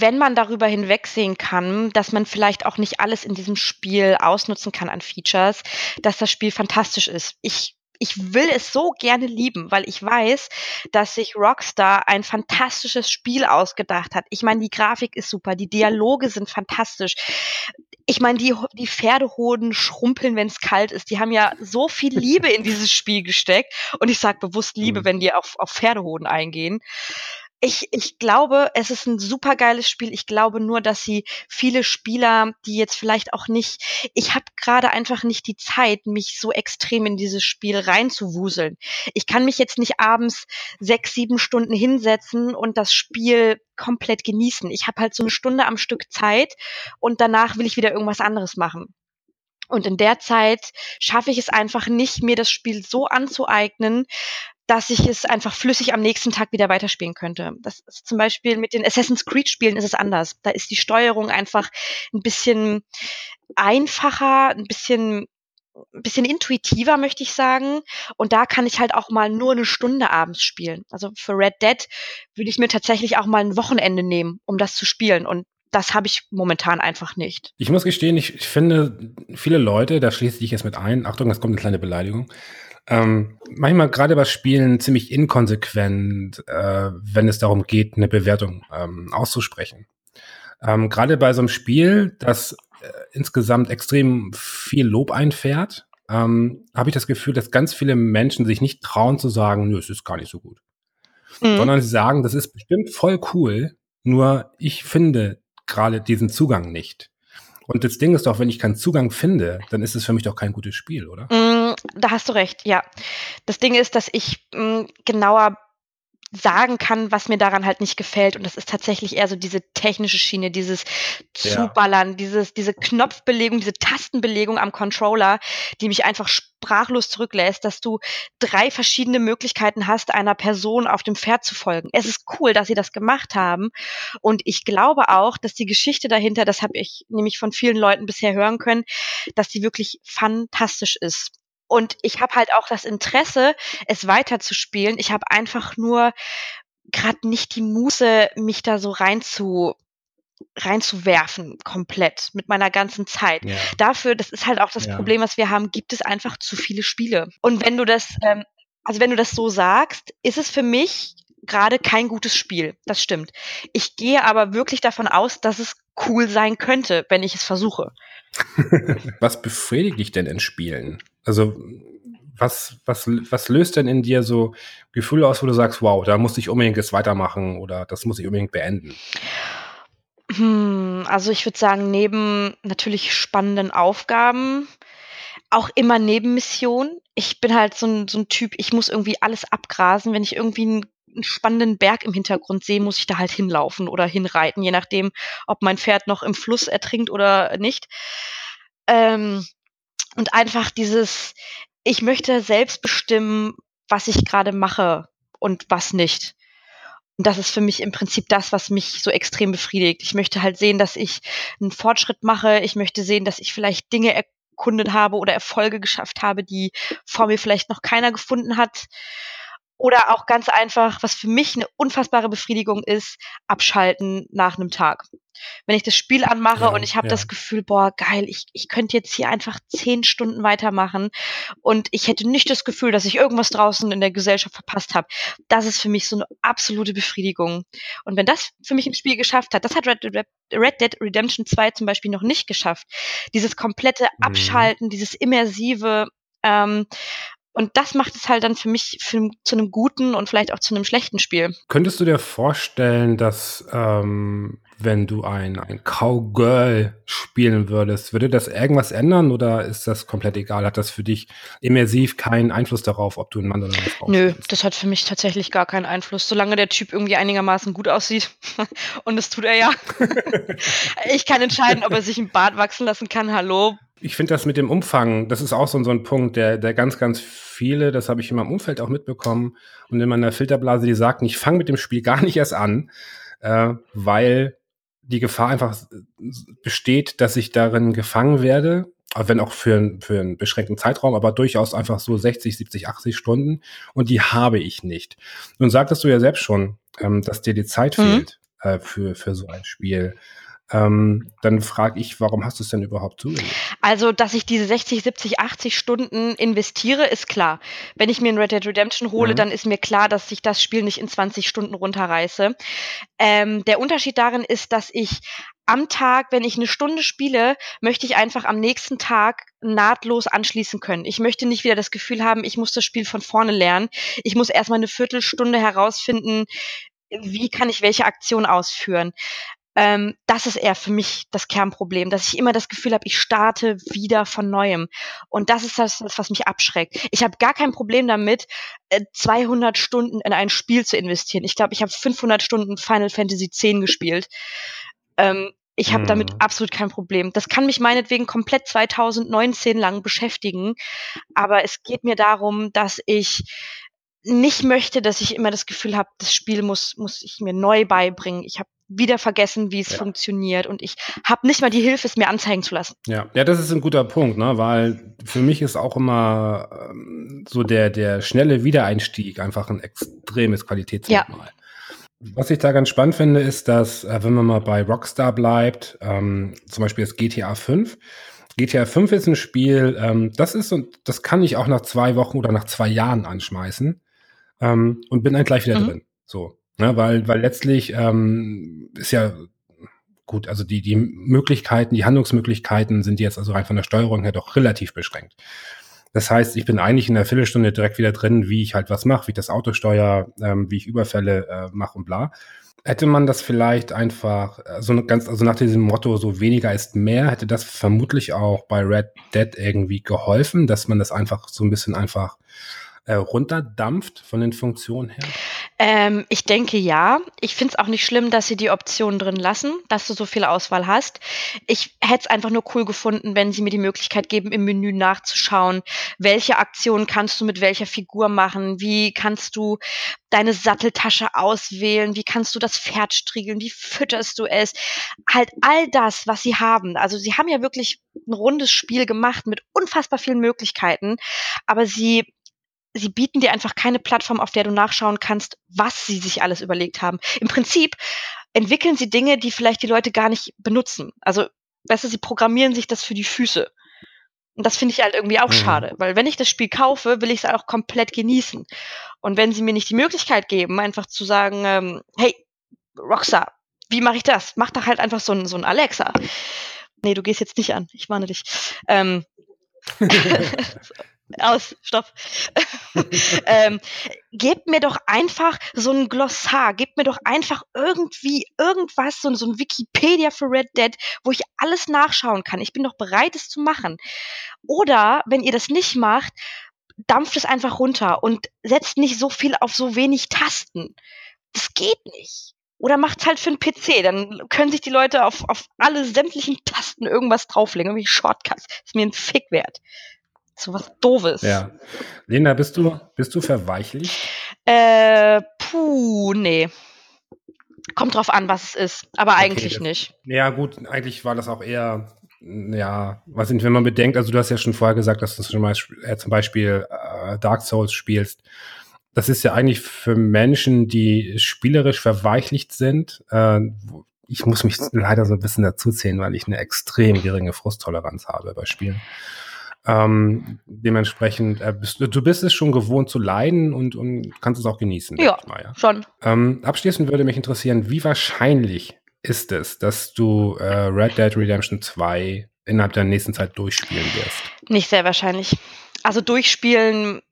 wenn man darüber hinwegsehen kann, dass man vielleicht auch nicht alles in diesem Spiel ausnutzen kann an Features, dass das Spiel fantastisch ist. Ich ich will es so gerne lieben, weil ich weiß, dass sich Rockstar ein fantastisches Spiel ausgedacht hat. Ich meine, die Grafik ist super, die Dialoge sind fantastisch. Ich meine, die, die Pferdehoden schrumpeln, wenn es kalt ist. Die haben ja so viel Liebe in dieses Spiel gesteckt. Und ich sage bewusst Liebe, mhm. wenn die auf, auf Pferdehoden eingehen ich, ich glaube, es ist ein super geiles Spiel. Ich glaube nur, dass sie viele Spieler, die jetzt vielleicht auch nicht, ich habe gerade einfach nicht die Zeit, mich so extrem in dieses Spiel reinzuwuseln. Ich kann mich jetzt nicht abends sechs, sieben Stunden hinsetzen und das Spiel komplett genießen. Ich habe halt so eine Stunde am Stück Zeit und danach will ich wieder irgendwas anderes machen. Und in der Zeit schaffe ich es einfach nicht, mir das Spiel so anzueignen, dass ich es einfach flüssig am nächsten Tag wieder weiterspielen könnte. Das ist zum Beispiel mit den Assassin's Creed Spielen ist es anders. Da ist die Steuerung einfach ein bisschen einfacher, ein bisschen ein bisschen intuitiver, möchte ich sagen. Und da kann ich halt auch mal nur eine Stunde abends spielen. Also für Red Dead würde ich mir tatsächlich auch mal ein Wochenende nehmen, um das zu spielen. Und das habe ich momentan einfach nicht. Ich muss gestehen, ich, ich finde, viele Leute, da schließe ich jetzt mit ein, Achtung, es kommt eine kleine Beleidigung, ähm, manchmal gerade bei Spielen ziemlich inkonsequent, äh, wenn es darum geht, eine Bewertung ähm, auszusprechen. Ähm, gerade bei so einem Spiel, das äh, insgesamt extrem viel Lob einfährt, ähm, habe ich das Gefühl, dass ganz viele Menschen sich nicht trauen zu sagen, nö, es ist gar nicht so gut. Mhm. Sondern sie sagen, das ist bestimmt voll cool, nur ich finde gerade diesen Zugang nicht. Und das Ding ist doch, wenn ich keinen Zugang finde, dann ist es für mich doch kein gutes Spiel, oder? Mm, da hast du recht, ja. Das Ding ist, dass ich mm, genauer sagen kann, was mir daran halt nicht gefällt. Und das ist tatsächlich eher so diese technische Schiene, dieses Zuballern, ja. dieses, diese Knopfbelegung, diese Tastenbelegung am Controller, die mich einfach sprachlos zurücklässt, dass du drei verschiedene Möglichkeiten hast, einer Person auf dem Pferd zu folgen. Es ist cool, dass sie das gemacht haben. Und ich glaube auch, dass die Geschichte dahinter, das habe ich nämlich von vielen Leuten bisher hören können, dass die wirklich fantastisch ist. Und ich habe halt auch das Interesse, es weiterzuspielen. Ich habe einfach nur gerade nicht die Muße, mich da so rein zu reinzuwerfen, komplett mit meiner ganzen Zeit. Ja. Dafür, das ist halt auch das ja. Problem, was wir haben, gibt es einfach zu viele Spiele. Und wenn du das, ähm, also wenn du das so sagst, ist es für mich gerade kein gutes Spiel. Das stimmt. Ich gehe aber wirklich davon aus, dass es cool sein könnte, wenn ich es versuche. *laughs* was befriedigt dich denn in Spielen? Also was, was, was löst denn in dir so Gefühle aus, wo du sagst, wow, da muss ich unbedingt jetzt weitermachen oder das muss ich unbedingt beenden? Hm, also ich würde sagen, neben natürlich spannenden Aufgaben, auch immer Nebenmissionen. Ich bin halt so ein, so ein Typ, ich muss irgendwie alles abgrasen. Wenn ich irgendwie einen, einen spannenden Berg im Hintergrund sehe, muss ich da halt hinlaufen oder hinreiten, je nachdem, ob mein Pferd noch im Fluss ertrinkt oder nicht. Ähm, und einfach dieses, ich möchte selbst bestimmen, was ich gerade mache und was nicht. Und das ist für mich im Prinzip das, was mich so extrem befriedigt. Ich möchte halt sehen, dass ich einen Fortschritt mache. Ich möchte sehen, dass ich vielleicht Dinge erkundet habe oder Erfolge geschafft habe, die vor mir vielleicht noch keiner gefunden hat. Oder auch ganz einfach, was für mich eine unfassbare Befriedigung ist, abschalten nach einem Tag. Wenn ich das Spiel anmache ja, und ich habe ja. das Gefühl, boah, geil, ich, ich könnte jetzt hier einfach zehn Stunden weitermachen und ich hätte nicht das Gefühl, dass ich irgendwas draußen in der Gesellschaft verpasst habe. Das ist für mich so eine absolute Befriedigung. Und wenn das für mich im Spiel geschafft hat, das hat Red, Red Dead Redemption 2 zum Beispiel noch nicht geschafft. Dieses komplette mhm. Abschalten, mhm. dieses immersive, ähm, und das macht es halt dann für mich für, zu einem guten und vielleicht auch zu einem schlechten Spiel. Könntest du dir vorstellen, dass ähm, wenn du ein, ein Cowgirl spielen würdest, würde das irgendwas ändern oder ist das komplett egal? Hat das für dich immersiv keinen Einfluss darauf, ob du ein Mann oder eine Frau Nö, spielst? das hat für mich tatsächlich gar keinen Einfluss. Solange der Typ irgendwie einigermaßen gut aussieht *laughs* und das tut er ja. *laughs* ich kann entscheiden, ob er sich ein Bart wachsen lassen kann. Hallo, ich finde das mit dem Umfang, das ist auch so, so ein Punkt, der, der ganz, ganz viele, das habe ich in meinem Umfeld auch mitbekommen und in meiner Filterblase, die sagten, ich fange mit dem Spiel gar nicht erst an, äh, weil die Gefahr einfach besteht, dass ich darin gefangen werde wenn auch für, für einen beschränkten Zeitraum, aber durchaus einfach so 60, 70, 80 Stunden und die habe ich nicht. Nun sagtest du ja selbst schon, ähm, dass dir die Zeit mhm. fehlt äh, für, für so ein Spiel. Ähm, dann frage ich, warum hast du es denn überhaupt zugelassen? Also, dass ich diese 60, 70, 80 Stunden investiere, ist klar. Wenn ich mir ein Red Dead Redemption hole, mhm. dann ist mir klar, dass ich das Spiel nicht in 20 Stunden runterreiße. Ähm, der Unterschied darin ist, dass ich am Tag, wenn ich eine Stunde spiele, möchte ich einfach am nächsten Tag nahtlos anschließen können. Ich möchte nicht wieder das Gefühl haben, ich muss das Spiel von vorne lernen. Ich muss erstmal eine Viertelstunde herausfinden, wie kann ich welche Aktion ausführen. Ähm, das ist eher für mich das Kernproblem, dass ich immer das Gefühl habe, ich starte wieder von neuem. Und das ist das, was mich abschreckt. Ich habe gar kein Problem damit, 200 äh, Stunden in ein Spiel zu investieren. Ich glaube, ich habe 500 Stunden Final Fantasy X gespielt. Ähm, ich habe hm. damit absolut kein Problem. Das kann mich meinetwegen komplett 2019 lang beschäftigen. Aber es geht mir darum, dass ich nicht möchte, dass ich immer das Gefühl habe, das Spiel muss, muss ich mir neu beibringen. Ich habe wieder vergessen, wie es ja. funktioniert und ich habe nicht mal die Hilfe, es mir anzeigen zu lassen. Ja, ja, das ist ein guter Punkt, ne? weil für mich ist auch immer ähm, so der, der schnelle Wiedereinstieg einfach ein extremes Qualitätsmerkmal. Ja. Was ich da ganz spannend finde, ist, dass, äh, wenn man mal bei Rockstar bleibt, ähm, zum Beispiel das GTA 5, GTA 5 ist ein Spiel, ähm, das ist und das kann ich auch nach zwei Wochen oder nach zwei Jahren anschmeißen ähm, und bin dann gleich wieder mhm. drin. So. Ne, weil, weil letztlich ähm, ist ja gut, also die, die Möglichkeiten, die Handlungsmöglichkeiten sind jetzt also rein von der Steuerung her doch relativ beschränkt. Das heißt, ich bin eigentlich in der Viertelstunde direkt wieder drin, wie ich halt was mache, wie ich das Auto steuere, ähm, wie ich Überfälle äh, mache und bla. Hätte man das vielleicht einfach, also ganz, also nach diesem Motto, so weniger ist mehr, hätte das vermutlich auch bei Red Dead irgendwie geholfen, dass man das einfach so ein bisschen einfach äh, runterdampft von den Funktionen her? Ähm, ich denke ja. Ich finde es auch nicht schlimm, dass sie die Optionen drin lassen, dass du so viel Auswahl hast. Ich hätte es einfach nur cool gefunden, wenn sie mir die Möglichkeit geben, im Menü nachzuschauen, welche Aktionen kannst du mit welcher Figur machen, wie kannst du deine Satteltasche auswählen, wie kannst du das Pferd striegeln, wie fütterst du es. Halt all das, was sie haben. Also sie haben ja wirklich ein rundes Spiel gemacht mit unfassbar vielen Möglichkeiten, aber sie sie bieten dir einfach keine Plattform, auf der du nachschauen kannst, was sie sich alles überlegt haben. Im Prinzip entwickeln sie Dinge, die vielleicht die Leute gar nicht benutzen. Also, weißt du, sie programmieren sich das für die Füße. Und das finde ich halt irgendwie auch mhm. schade, weil wenn ich das Spiel kaufe, will ich es auch komplett genießen. Und wenn sie mir nicht die Möglichkeit geben, einfach zu sagen, ähm, hey, Rockstar, wie mache ich das? Mach doch halt einfach so ein, so ein Alexa. Nee, du gehst jetzt nicht an, ich warne dich. Ähm, *laughs* *laughs* *laughs* aus, stopp. *laughs* ähm, gebt mir doch einfach so ein Glossar, gebt mir doch einfach irgendwie irgendwas, so, so ein Wikipedia für Red Dead, wo ich alles nachschauen kann. Ich bin doch bereit, es zu machen. Oder, wenn ihr das nicht macht, dampft es einfach runter und setzt nicht so viel auf so wenig Tasten. Das geht nicht. Oder macht's halt für einen PC, dann können sich die Leute auf, auf alle sämtlichen Tasten irgendwas drauflegen, irgendwie Shortcuts. Ist mir ein Fick wert. So was Doofes. Ja. Lena, bist du, bist du verweichlicht? Äh, puh, nee. Kommt drauf an, was es ist, aber okay, eigentlich das, nicht. Ja, gut, eigentlich war das auch eher, ja, was nicht, wenn man bedenkt, also du hast ja schon vorher gesagt, dass du zum Beispiel, äh, zum Beispiel äh, Dark Souls spielst. Das ist ja eigentlich für Menschen, die spielerisch verweichlicht sind. Äh, ich muss mich leider so ein bisschen dazuzählen, weil ich eine extrem geringe Frusttoleranz habe bei Spielen. Ähm, dementsprechend, äh, bist, du bist es schon gewohnt zu leiden und, und kannst es auch genießen. Ja, mal, ja, schon. Ähm, abschließend würde mich interessieren, wie wahrscheinlich ist es, dass du äh, Red Dead Redemption 2 innerhalb der nächsten Zeit durchspielen wirst? Nicht sehr wahrscheinlich. Also durchspielen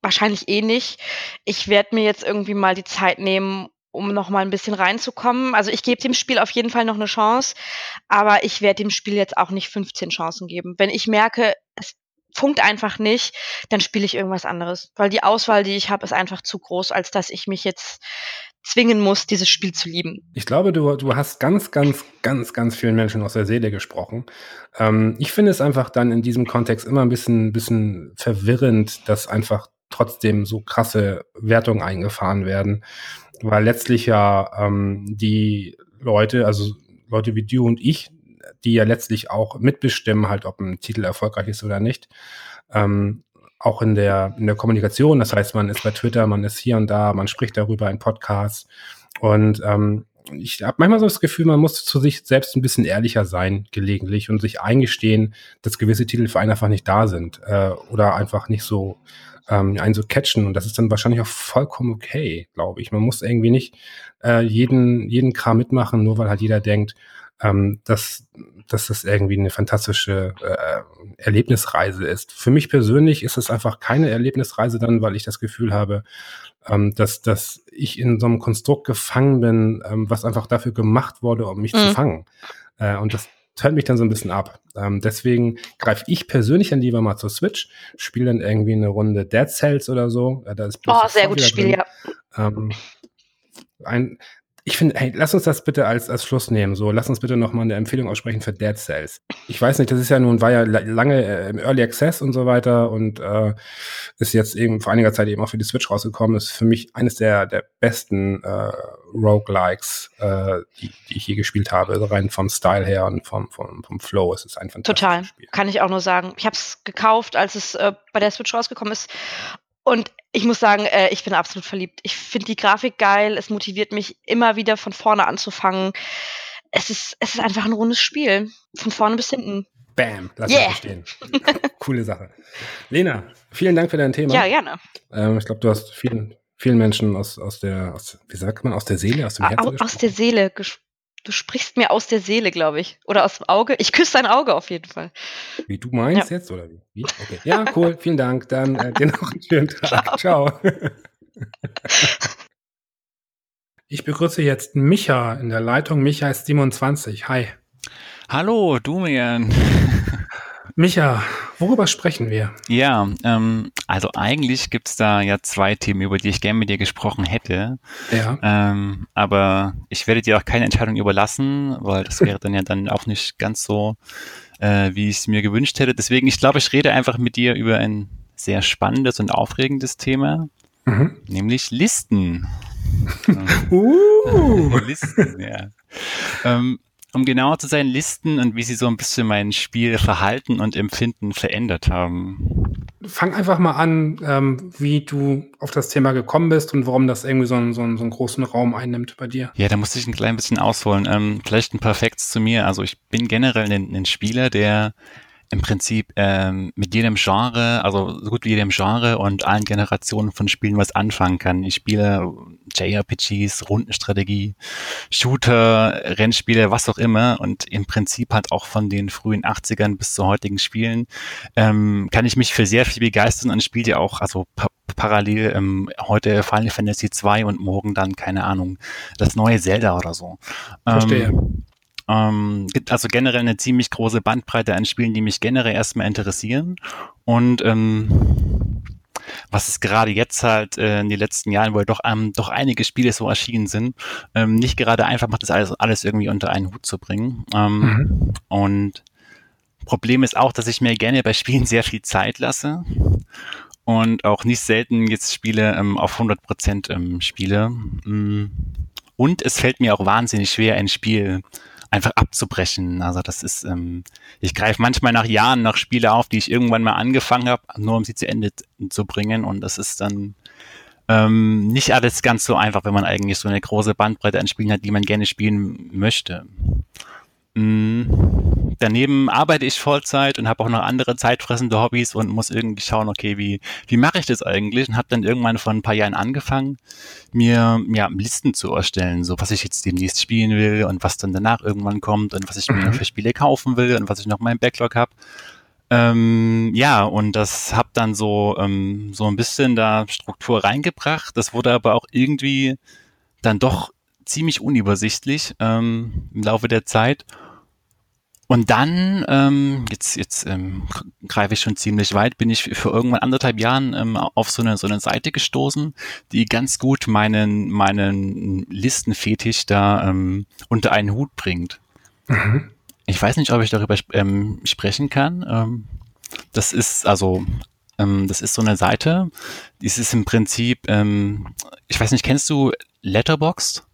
wahrscheinlich eh nicht. Ich werde mir jetzt irgendwie mal die Zeit nehmen, um noch mal ein bisschen reinzukommen. Also ich gebe dem Spiel auf jeden Fall noch eine Chance, aber ich werde dem Spiel jetzt auch nicht 15 Chancen geben. Wenn ich merke, funkt einfach nicht, dann spiele ich irgendwas anderes, weil die Auswahl, die ich habe, ist einfach zu groß, als dass ich mich jetzt zwingen muss, dieses Spiel zu lieben. Ich glaube, du, du hast ganz, ganz, ganz, ganz vielen Menschen aus der Seele gesprochen. Ähm, ich finde es einfach dann in diesem Kontext immer ein bisschen, bisschen verwirrend, dass einfach trotzdem so krasse Wertungen eingefahren werden weil letztlich ja ähm, die Leute, also Leute wie du und ich, die ja letztlich auch mitbestimmen, halt, ob ein Titel erfolgreich ist oder nicht. Ähm, auch in der, in der Kommunikation. Das heißt, man ist bei Twitter, man ist hier und da, man spricht darüber in Podcasts. Und ähm, ich habe manchmal so das Gefühl, man muss zu sich selbst ein bisschen ehrlicher sein, gelegentlich, und sich eingestehen, dass gewisse Titel für einen einfach nicht da sind äh, oder einfach nicht so ähm, einen so catchen. Und das ist dann wahrscheinlich auch vollkommen okay, glaube ich. Man muss irgendwie nicht äh, jeden, jeden Kram mitmachen, nur weil halt jeder denkt, ähm, dass, dass das irgendwie eine fantastische äh, Erlebnisreise ist. Für mich persönlich ist es einfach keine Erlebnisreise dann, weil ich das Gefühl habe, ähm, dass, dass ich in so einem Konstrukt gefangen bin, ähm, was einfach dafür gemacht wurde, um mich mhm. zu fangen. Äh, und das hört mich dann so ein bisschen ab. Ähm, deswegen greife ich persönlich dann lieber mal zur Switch, spiele dann irgendwie eine Runde Dead Cells oder so. Äh, da ist oh, sehr gutes Spiel, ja. Ähm, ein, ich finde, hey, lass uns das bitte als, als Schluss nehmen. So, lass uns bitte nochmal eine Empfehlung aussprechen für Dead Cells. Ich weiß nicht, das ist ja nun, war ja lange äh, im Early Access und so weiter und äh, ist jetzt eben vor einiger Zeit eben auch für die Switch rausgekommen. Ist für mich eines der, der besten äh, Roguelikes, äh, die, die ich je gespielt habe. Also rein vom Style her und vom, vom, vom Flow. Es ist ein fantastisches Total. Spiel. Kann ich auch nur sagen. Ich habe es gekauft, als es äh, bei der Switch rausgekommen ist. Und ich muss sagen, äh, ich bin absolut verliebt. Ich finde die Grafik geil. Es motiviert mich immer wieder von vorne anzufangen. Es ist, es ist einfach ein rundes Spiel. Von vorne bis hinten. Bam, lass yeah. mal stehen. Coole Sache. Lena, vielen Dank für dein Thema. Ja, gerne. Ähm, ich glaube, du hast vielen, vielen Menschen aus, aus der, aus, wie sagt man, aus der Seele, aus dem Herzen Aus der Seele gesprochen. Du sprichst mir aus der Seele, glaube ich. Oder aus dem Auge. Ich küsse dein Auge auf jeden Fall. Wie du meinst ja. jetzt, oder wie? wie? Okay. Ja, cool. *laughs* Vielen Dank. Dann äh, dir noch einen schönen *laughs* Tag. Ciao. Ciao. *laughs* Ich begrüße jetzt Micha in der Leitung. Micha ist 27. Hi. Hallo, Dumian. Micha, worüber sprechen wir? Ja, ähm, also eigentlich gibt's da ja zwei Themen, über die ich gerne mit dir gesprochen hätte. Ja. Ähm, aber ich werde dir auch keine Entscheidung überlassen, weil das wäre dann ja dann auch nicht ganz so, äh, wie ich es mir gewünscht hätte. Deswegen, ich glaube, ich rede einfach mit dir über ein sehr spannendes und aufregendes Thema, mhm. nämlich Listen. *laughs* uh. *laughs* Listen, ja. Ähm, um genauer zu sein, Listen und wie sie so ein bisschen mein Spielverhalten und Empfinden verändert haben. Fang einfach mal an, ähm, wie du auf das Thema gekommen bist und warum das irgendwie so einen, so einen, so einen großen Raum einnimmt bei dir. Ja, da muss ich ein klein bisschen ausholen. Ähm, vielleicht ein paar Facts zu mir. Also ich bin generell ein, ein Spieler, der im Prinzip ähm, mit jedem Genre, also so gut wie jedem Genre und allen Generationen von Spielen was anfangen kann. Ich spiele JRPGs, Rundenstrategie, Shooter, Rennspiele, was auch immer und im Prinzip halt auch von den frühen 80ern bis zu heutigen Spielen ähm, kann ich mich für sehr viel begeistern und spiele ja auch, also pa parallel ähm, heute Final Fantasy 2 und morgen dann, keine Ahnung, das neue Zelda oder so. Verstehe. Ähm, ähm, gibt also generell eine ziemlich große Bandbreite an Spielen, die mich generell erstmal interessieren. Und ähm, was es gerade jetzt halt äh, in den letzten Jahren, wo doch, ähm, doch einige Spiele so erschienen sind, ähm, nicht gerade einfach macht, das alles, alles irgendwie unter einen Hut zu bringen. Ähm, mhm. Und Problem ist auch, dass ich mir gerne bei Spielen *laughs* sehr viel Zeit lasse und auch nicht selten jetzt Spiele ähm, auf 100 Prozent ähm, spiele. Mm. Und es fällt mir auch wahnsinnig schwer, ein Spiel einfach abzubrechen. Also das ist, ähm, ich greife manchmal nach Jahren nach Spiele auf, die ich irgendwann mal angefangen habe, nur um sie zu Ende zu bringen. Und das ist dann ähm, nicht alles ganz so einfach, wenn man eigentlich so eine große Bandbreite an Spielen hat, die man gerne spielen möchte. Mhm daneben arbeite ich Vollzeit und habe auch noch andere zeitfressende Hobbys und muss irgendwie schauen, okay, wie, wie mache ich das eigentlich? Und habe dann irgendwann vor ein paar Jahren angefangen, mir ja, Listen zu erstellen, so was ich jetzt demnächst spielen will und was dann danach irgendwann kommt und was ich mir mhm. für Spiele kaufen will und was ich noch in meinem Backlog habe. Ähm, ja, und das habe dann so, ähm, so ein bisschen da Struktur reingebracht. Das wurde aber auch irgendwie dann doch ziemlich unübersichtlich ähm, im Laufe der Zeit. Und dann, ähm, jetzt, jetzt ähm, greife ich schon ziemlich weit, bin ich für irgendwann anderthalb Jahren ähm, auf so eine, so eine Seite gestoßen, die ganz gut meinen, meinen Listenfetisch da ähm, unter einen Hut bringt. Mhm. Ich weiß nicht, ob ich darüber ähm, sprechen kann. Ähm, das ist also, ähm, das ist so eine Seite, die ist im Prinzip, ähm, ich weiß nicht, kennst du Letterboxd?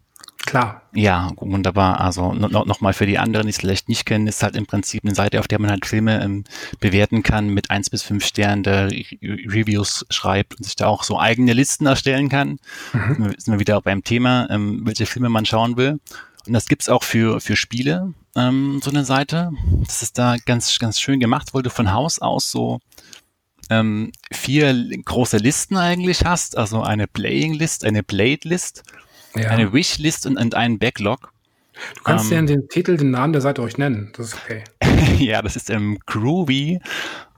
Klar. Ja, wunderbar. Also no, nochmal für die anderen, die es vielleicht nicht kennen, ist halt im Prinzip eine Seite, auf der man halt Filme ähm, bewerten kann, mit eins bis fünf Sternen, der Re Reviews schreibt und sich da auch so eigene Listen erstellen kann. Mhm. Sind wir wieder beim Thema, ähm, welche Filme man schauen will. Und das gibt's auch für, für Spiele, ähm, so eine Seite. Das ist da ganz, ganz schön gemacht, weil du von Haus aus so ähm, vier große Listen eigentlich hast, also eine Playing List, eine Blade List ja. eine Wishlist und, und einen Backlog. Du kannst ähm, ja den Titel, den Namen der Seite euch nennen. Das ist okay. *laughs* ja, das ist ähm, Groovy.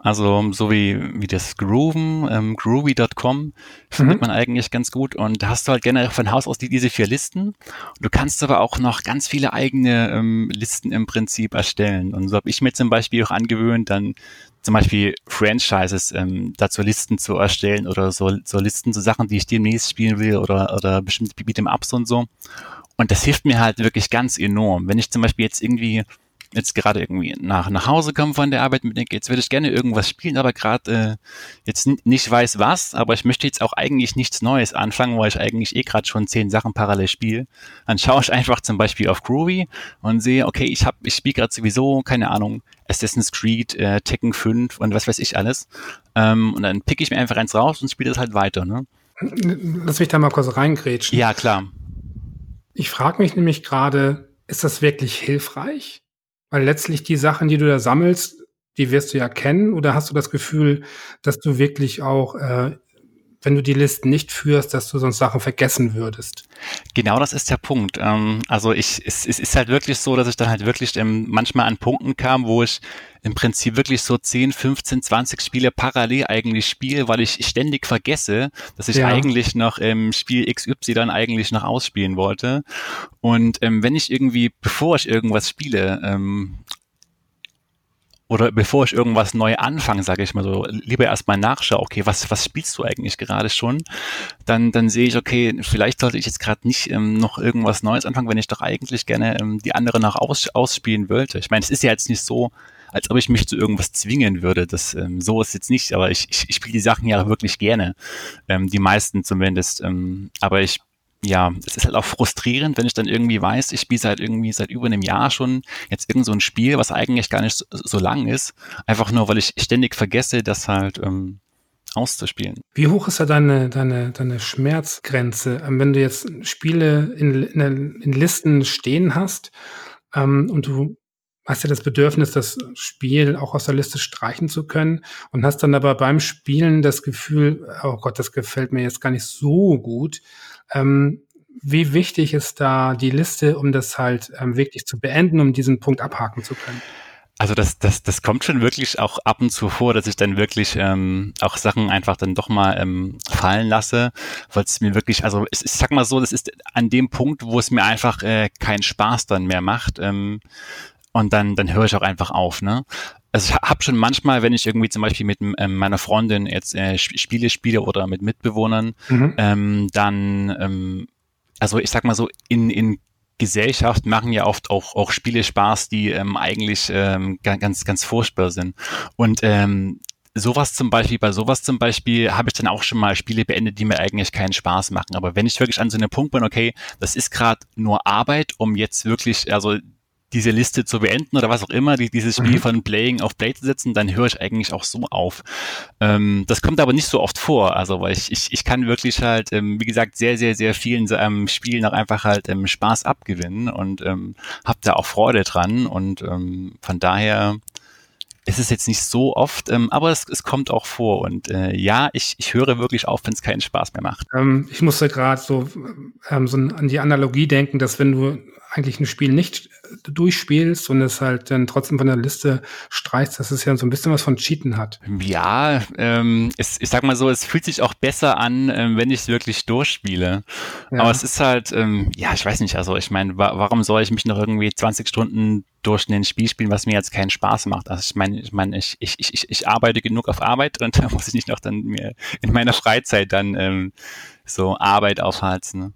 Also so wie, wie das Grooven, ähm, groovy.com findet mhm. man eigentlich ganz gut. Und da hast du halt generell von Haus aus die, diese vier Listen. Du kannst aber auch noch ganz viele eigene ähm, Listen im Prinzip erstellen. Und so habe ich mir zum Beispiel auch angewöhnt, dann zum Beispiel Franchises ähm, dazu Listen zu erstellen oder so, so Listen zu Sachen, die ich demnächst spielen will oder, oder bestimmte Beat'em Ups und so. Und das hilft mir halt wirklich ganz enorm. Wenn ich zum Beispiel jetzt irgendwie jetzt gerade irgendwie nach, nach Hause komme von der Arbeit mit denke, jetzt würde ich gerne irgendwas spielen, aber gerade äh, jetzt nicht weiß was, aber ich möchte jetzt auch eigentlich nichts Neues anfangen, weil ich eigentlich eh gerade schon zehn Sachen parallel spiele. Dann schaue ich einfach zum Beispiel auf Groovy und sehe, okay, ich habe, ich spiele gerade sowieso, keine Ahnung, Assassin's Creed, äh, Tekken 5 und was weiß ich alles. Ähm, und dann pick ich mir einfach eins raus und spiele das halt weiter. Ne? Lass mich da mal kurz reingrätschen. Ja, klar. Ich frage mich nämlich gerade, ist das wirklich hilfreich? Weil letztlich die Sachen, die du da sammelst, die wirst du ja kennen. Oder hast du das Gefühl, dass du wirklich auch, äh, wenn du die Listen nicht führst, dass du sonst Sachen vergessen würdest? Genau das ist der Punkt. Ähm, also ich, es, es ist halt wirklich so, dass ich dann halt wirklich ähm, manchmal an Punkten kam, wo ich im Prinzip wirklich so 10, 15, 20 Spiele parallel eigentlich spiele, weil ich ständig vergesse, dass ich ja. eigentlich noch ähm, Spiel XY dann eigentlich noch ausspielen wollte. Und ähm, wenn ich irgendwie, bevor ich irgendwas spiele, ähm, oder bevor ich irgendwas neu anfange, sage ich mal so, lieber erstmal nachschaue, okay, was, was spielst du eigentlich gerade schon? Dann, dann sehe ich, okay, vielleicht sollte ich jetzt gerade nicht ähm, noch irgendwas Neues anfangen, wenn ich doch eigentlich gerne ähm, die andere noch aus, ausspielen wollte. Ich meine, es ist ja jetzt nicht so, als ob ich mich zu irgendwas zwingen würde. Das, ähm, so ist jetzt nicht, aber ich, ich, ich spiele die Sachen ja wirklich gerne. Ähm, die meisten zumindest. Ähm, aber ich ja, es ist halt auch frustrierend, wenn ich dann irgendwie weiß, ich spiele seit irgendwie seit über einem Jahr schon jetzt irgend so ein Spiel, was eigentlich gar nicht so, so lang ist, einfach nur, weil ich ständig vergesse, das halt ähm, auszuspielen. Wie hoch ist da deine, deine, deine Schmerzgrenze, ähm, wenn du jetzt Spiele in, in, in Listen stehen hast ähm, und du hast ja das Bedürfnis, das Spiel auch aus der Liste streichen zu können und hast dann aber beim Spielen das Gefühl, oh Gott, das gefällt mir jetzt gar nicht so gut. Ähm, wie wichtig ist da die Liste, um das halt ähm, wirklich zu beenden, um diesen Punkt abhaken zu können? Also das, das, das kommt schon wirklich auch ab und zu vor, dass ich dann wirklich ähm, auch Sachen einfach dann doch mal ähm, fallen lasse, weil es mir wirklich, also ich, ich sag mal so, das ist an dem Punkt, wo es mir einfach äh, keinen Spaß dann mehr macht. Ähm, und dann, dann höre ich auch einfach auf, ne? Also ich habe schon manchmal, wenn ich irgendwie zum Beispiel mit ähm, meiner Freundin jetzt äh, Spiele spiele oder mit Mitbewohnern, mhm. ähm, dann, ähm, also ich sag mal so, in, in Gesellschaft machen ja oft auch, auch Spiele Spaß, die ähm, eigentlich ähm, ganz, ganz furchtbar sind. Und ähm, sowas zum Beispiel, bei sowas zum Beispiel habe ich dann auch schon mal Spiele beendet, die mir eigentlich keinen Spaß machen. Aber wenn ich wirklich an so einem Punkt bin, okay, das ist gerade nur Arbeit, um jetzt wirklich, also diese Liste zu beenden oder was auch immer, die, dieses Spiel mhm. von Playing auf Play zu setzen, dann höre ich eigentlich auch so auf. Ähm, das kommt aber nicht so oft vor, also weil ich, ich, ich kann wirklich halt, ähm, wie gesagt, sehr, sehr, sehr vielen ähm, Spielen auch einfach halt ähm, Spaß abgewinnen und ähm, habe da auch Freude dran und ähm, von daher ist es jetzt nicht so oft, ähm, aber es, es kommt auch vor. Und äh, ja, ich, ich höre wirklich auf, wenn es keinen Spaß mehr macht. Ähm, ich musste gerade so, ähm, so an die Analogie denken, dass wenn du eigentlich ein Spiel nicht durchspielst und es halt dann trotzdem von der Liste streichst, dass es ja so ein bisschen was von Cheaten hat. Ja, ähm, es, ich sag mal so, es fühlt sich auch besser an, ähm, wenn ich es wirklich durchspiele. Ja. Aber es ist halt, ähm, ja, ich weiß nicht, also ich meine, wa warum soll ich mich noch irgendwie 20 Stunden durch ein Spiel spielen, was mir jetzt keinen Spaß macht? Also ich meine, ich meine, ich, ich, ich, ich arbeite genug auf Arbeit und *laughs* da muss ich nicht noch dann mir in meiner Freizeit dann ähm, so Arbeit aufhalten. Ne?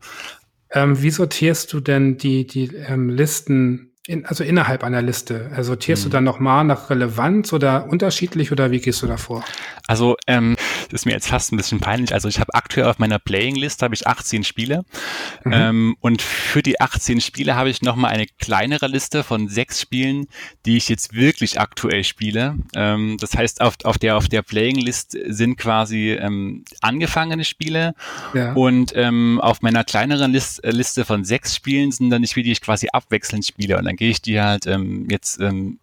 Ähm, wie sortierst du denn die, die ähm, Listen, in, also innerhalb einer Liste? Also sortierst hm. du dann nochmal nach Relevanz oder unterschiedlich oder wie gehst du davor? Also ähm, das ist mir jetzt fast ein bisschen peinlich. Also ich habe aktuell auf meiner Playing-List habe ich 18 Spiele mhm. ähm, und für die 18 Spiele habe ich nochmal eine kleinere Liste von sechs Spielen, die ich jetzt wirklich aktuell spiele. Ähm, das heißt, auf, auf der auf der Playing-List sind quasi ähm, angefangene Spiele ja. und ähm, auf meiner kleineren List, äh, Liste von sechs Spielen sind dann die Spiele, die ich quasi abwechselnd spiele und dann gehe ich die halt ähm, jetzt ähm,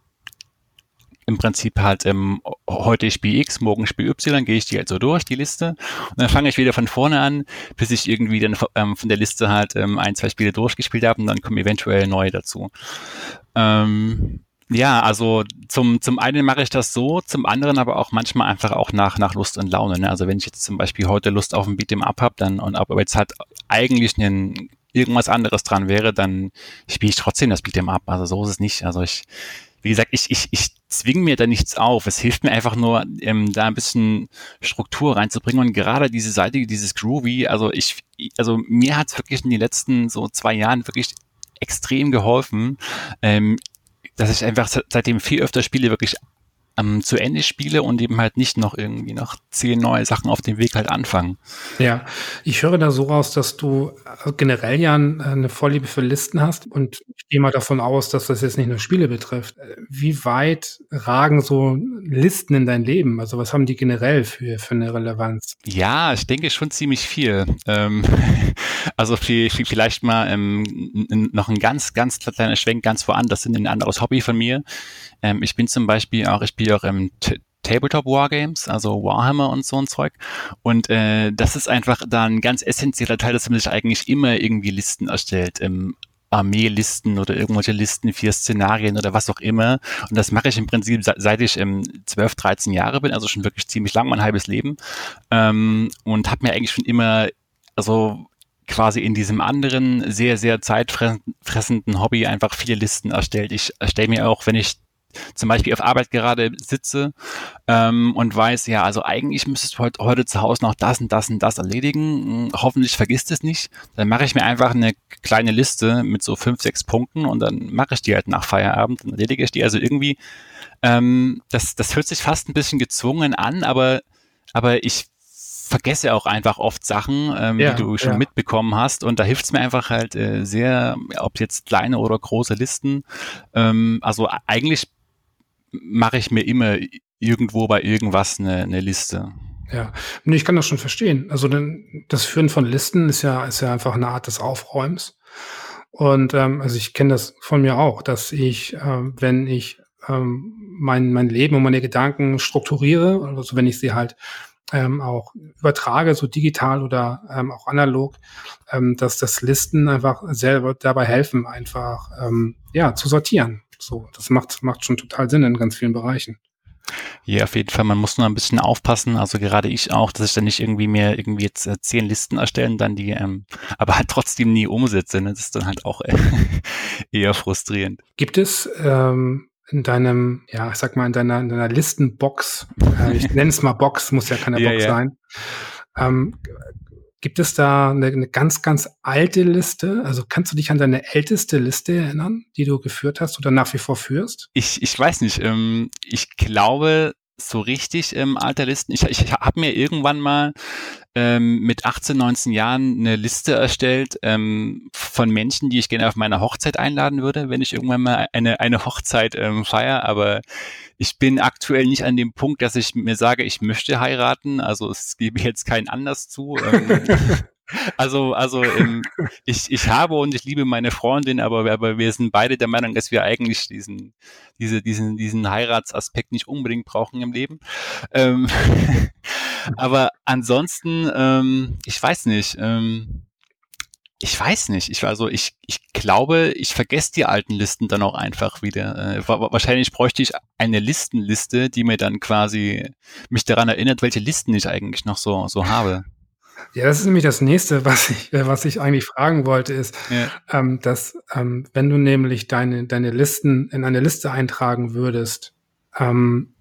im Prinzip halt ähm, heute Spiel X, morgen Spiel Y, gehe ich die halt so durch, die Liste. Und dann fange ich wieder von vorne an, bis ich irgendwie dann ähm, von der Liste halt ähm, ein, zwei Spiele durchgespielt habe und dann kommen eventuell neue dazu. Ähm, ja, also zum, zum einen mache ich das so, zum anderen aber auch manchmal einfach auch nach, nach Lust und Laune. Ne? Also wenn ich jetzt zum Beispiel heute Lust auf ein Beat'em Up habe, dann und aber jetzt halt eigentlich einen irgendwas anderes dran wäre, dann spiele ich trotzdem das Beat'em Up. Also so ist es nicht. Also ich wie gesagt, ich, ich, ich zwinge mir da nichts auf. Es hilft mir einfach nur, ähm, da ein bisschen Struktur reinzubringen. Und gerade diese Seite, dieses Groovy, also ich, also mir hat es wirklich in den letzten so zwei Jahren wirklich extrem geholfen, ähm, dass ich einfach seitdem viel öfter spiele, wirklich ähm, zu Ende spiele und eben halt nicht noch irgendwie noch zehn neue Sachen auf dem Weg halt anfangen. Ja, ich höre da so raus, dass du äh, generell ja eine Vorliebe für Listen hast und ich gehe mal davon aus, dass das jetzt nicht nur Spiele betrifft. Wie weit ragen so Listen in dein Leben? Also was haben die generell für, für eine Relevanz? Ja, ich denke schon ziemlich viel. Ähm, *laughs* also vielleicht mal ähm, noch ein ganz, ganz kleiner Schwenk ganz woanders in ein anderes Hobby von mir. Ähm, ich bin zum Beispiel auch, ich spiele auch im Tabletop Wargames, also Warhammer und so ein Zeug. Und äh, das ist einfach da ein ganz essentieller Teil, dass man sich eigentlich immer irgendwie Listen erstellt. Ähm, Armeelisten oder irgendwelche Listen für Szenarien oder was auch immer. Und das mache ich im Prinzip seit ich ähm, 12, 13 Jahre bin, also schon wirklich ziemlich lang, mein halbes Leben. Ähm, und habe mir eigentlich schon immer, also quasi in diesem anderen, sehr, sehr zeitfressenden Hobby einfach viele Listen erstellt. Ich erstelle mir auch, wenn ich zum Beispiel auf Arbeit gerade sitze ähm, und weiß, ja, also eigentlich müsstest du heute, heute zu Hause noch das und das und das erledigen. Hm, hoffentlich vergisst es nicht. Dann mache ich mir einfach eine kleine Liste mit so fünf, sechs Punkten und dann mache ich die halt nach Feierabend und erledige ich die. Also irgendwie, ähm, das, das hört sich fast ein bisschen gezwungen an, aber, aber ich vergesse auch einfach oft Sachen, ähm, ja, die du schon ja. mitbekommen hast. Und da hilft es mir einfach halt äh, sehr, ob jetzt kleine oder große Listen. Ähm, also eigentlich mache ich mir immer irgendwo bei irgendwas eine, eine Liste. Ja, ich kann das schon verstehen. Also denn das Führen von Listen ist ja, ist ja einfach eine Art des Aufräumens. Und ähm, also ich kenne das von mir auch, dass ich, äh, wenn ich ähm, mein, mein Leben und meine Gedanken strukturiere, also wenn ich sie halt ähm, auch übertrage, so digital oder ähm, auch analog, ähm, dass das Listen einfach selber dabei helfen, einfach ähm, ja zu sortieren. So, das macht, macht schon total Sinn in ganz vielen Bereichen. Ja, auf jeden Fall. Man muss nur ein bisschen aufpassen. Also gerade ich auch, dass ich dann nicht irgendwie mehr irgendwie jetzt äh, zehn Listen erstellen, dann die, ähm, aber halt trotzdem nie umsetze. Ne? Das ist dann halt auch äh, *laughs* eher frustrierend. Gibt es ähm, in deinem, ja, ich sag mal, in deiner, in deiner Listenbox, äh, ich *laughs* nenne es mal Box, muss ja keine ja, Box ja. sein, ähm, Gibt es da eine, eine, ganz, ganz alte Liste? Also kannst du dich an deine älteste Liste erinnern, die du geführt hast oder nach wie vor führst? Ich, ich weiß nicht. Ähm, ich glaube, so richtig ähm, alter Listen. Ich, ich habe mir irgendwann mal ähm, mit 18, 19 Jahren eine Liste erstellt ähm, von Menschen, die ich gerne auf meiner Hochzeit einladen würde, wenn ich irgendwann mal eine, eine Hochzeit ähm, feiere. Aber ich bin aktuell nicht an dem Punkt, dass ich mir sage, ich möchte heiraten. Also es gebe jetzt keinen Anlass zu. Ähm, *laughs* Also, also ähm, ich, ich habe und ich liebe meine Freundin, aber, aber wir sind beide der Meinung, dass wir eigentlich diesen, diese, diesen, diesen Heiratsaspekt nicht unbedingt brauchen im Leben. Ähm, *laughs* aber ansonsten, ähm, ich weiß nicht. Ähm, ich weiß nicht. Ich, also ich, ich glaube, ich vergesse die alten Listen dann auch einfach wieder. Äh, wahrscheinlich bräuchte ich eine Listenliste, die mir dann quasi mich daran erinnert, welche Listen ich eigentlich noch so, so habe. Ja, das ist nämlich das nächste, was ich, äh, was ich eigentlich fragen wollte, ist, ja. ähm, dass ähm, wenn du nämlich deine, deine Listen in eine Liste eintragen würdest, ähm,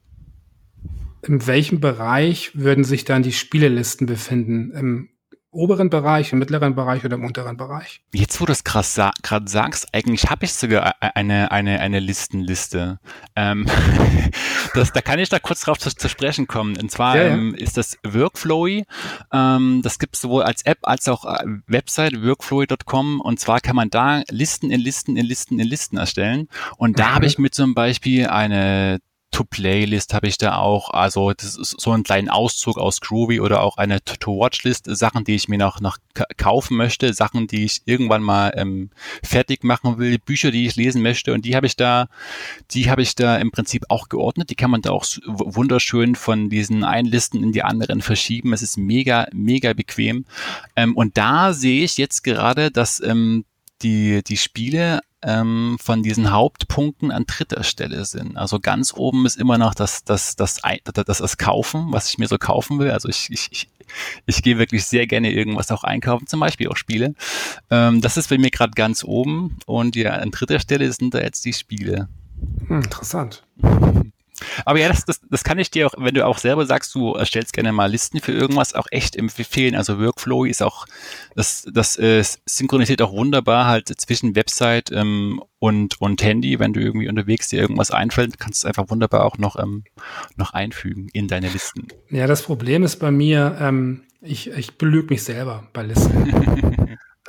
in welchem Bereich würden sich dann die Spielelisten befinden? Im oberen Bereich, im mittleren Bereich oder im unteren Bereich? Jetzt, wo du es gerade sa sagst, eigentlich habe ich sogar eine, eine, eine Listenliste. Ähm, *laughs* das, da kann ich da kurz drauf zu, zu sprechen kommen. Und zwar ja, ja. Ähm, ist das Workflowy. Ähm, das gibt es sowohl als App als auch äh, Website, workflowy.com. Und zwar kann man da Listen in Listen in Listen in Listen erstellen. Und da mhm. habe ich mit zum Beispiel eine To-Playlist habe ich da auch. Also das ist so ein kleinen Auszug aus Groovy oder auch eine To-Watch-List, Sachen, die ich mir noch, noch kaufen möchte, Sachen, die ich irgendwann mal ähm, fertig machen will, Bücher, die ich lesen möchte und die habe ich da, die habe ich da im Prinzip auch geordnet. Die kann man da auch wunderschön von diesen einen Listen in die anderen verschieben. Es ist mega, mega bequem. Ähm, und da sehe ich jetzt gerade, dass ähm, die, die Spiele ähm, von diesen Hauptpunkten an dritter Stelle sind. Also ganz oben ist immer noch das, das, das, das, das Kaufen, was ich mir so kaufen will. Also ich, ich, ich, ich gehe wirklich sehr gerne irgendwas auch einkaufen, zum Beispiel auch Spiele. Ähm, das ist bei mir gerade ganz oben und ja, an dritter Stelle sind da jetzt die Spiele. Hm, interessant. *laughs* Aber ja, das, das, das kann ich dir auch, wenn du auch selber sagst, du erstellst gerne mal Listen für irgendwas, auch echt empfehlen. Also Workflow ist auch, das, das äh, synchronisiert auch wunderbar halt zwischen Website ähm, und, und Handy. Wenn du irgendwie unterwegs dir irgendwas einfällt, kannst du es einfach wunderbar auch noch, ähm, noch einfügen in deine Listen. Ja, das Problem ist bei mir, ähm, ich, ich belüge mich selber bei Listen. *laughs*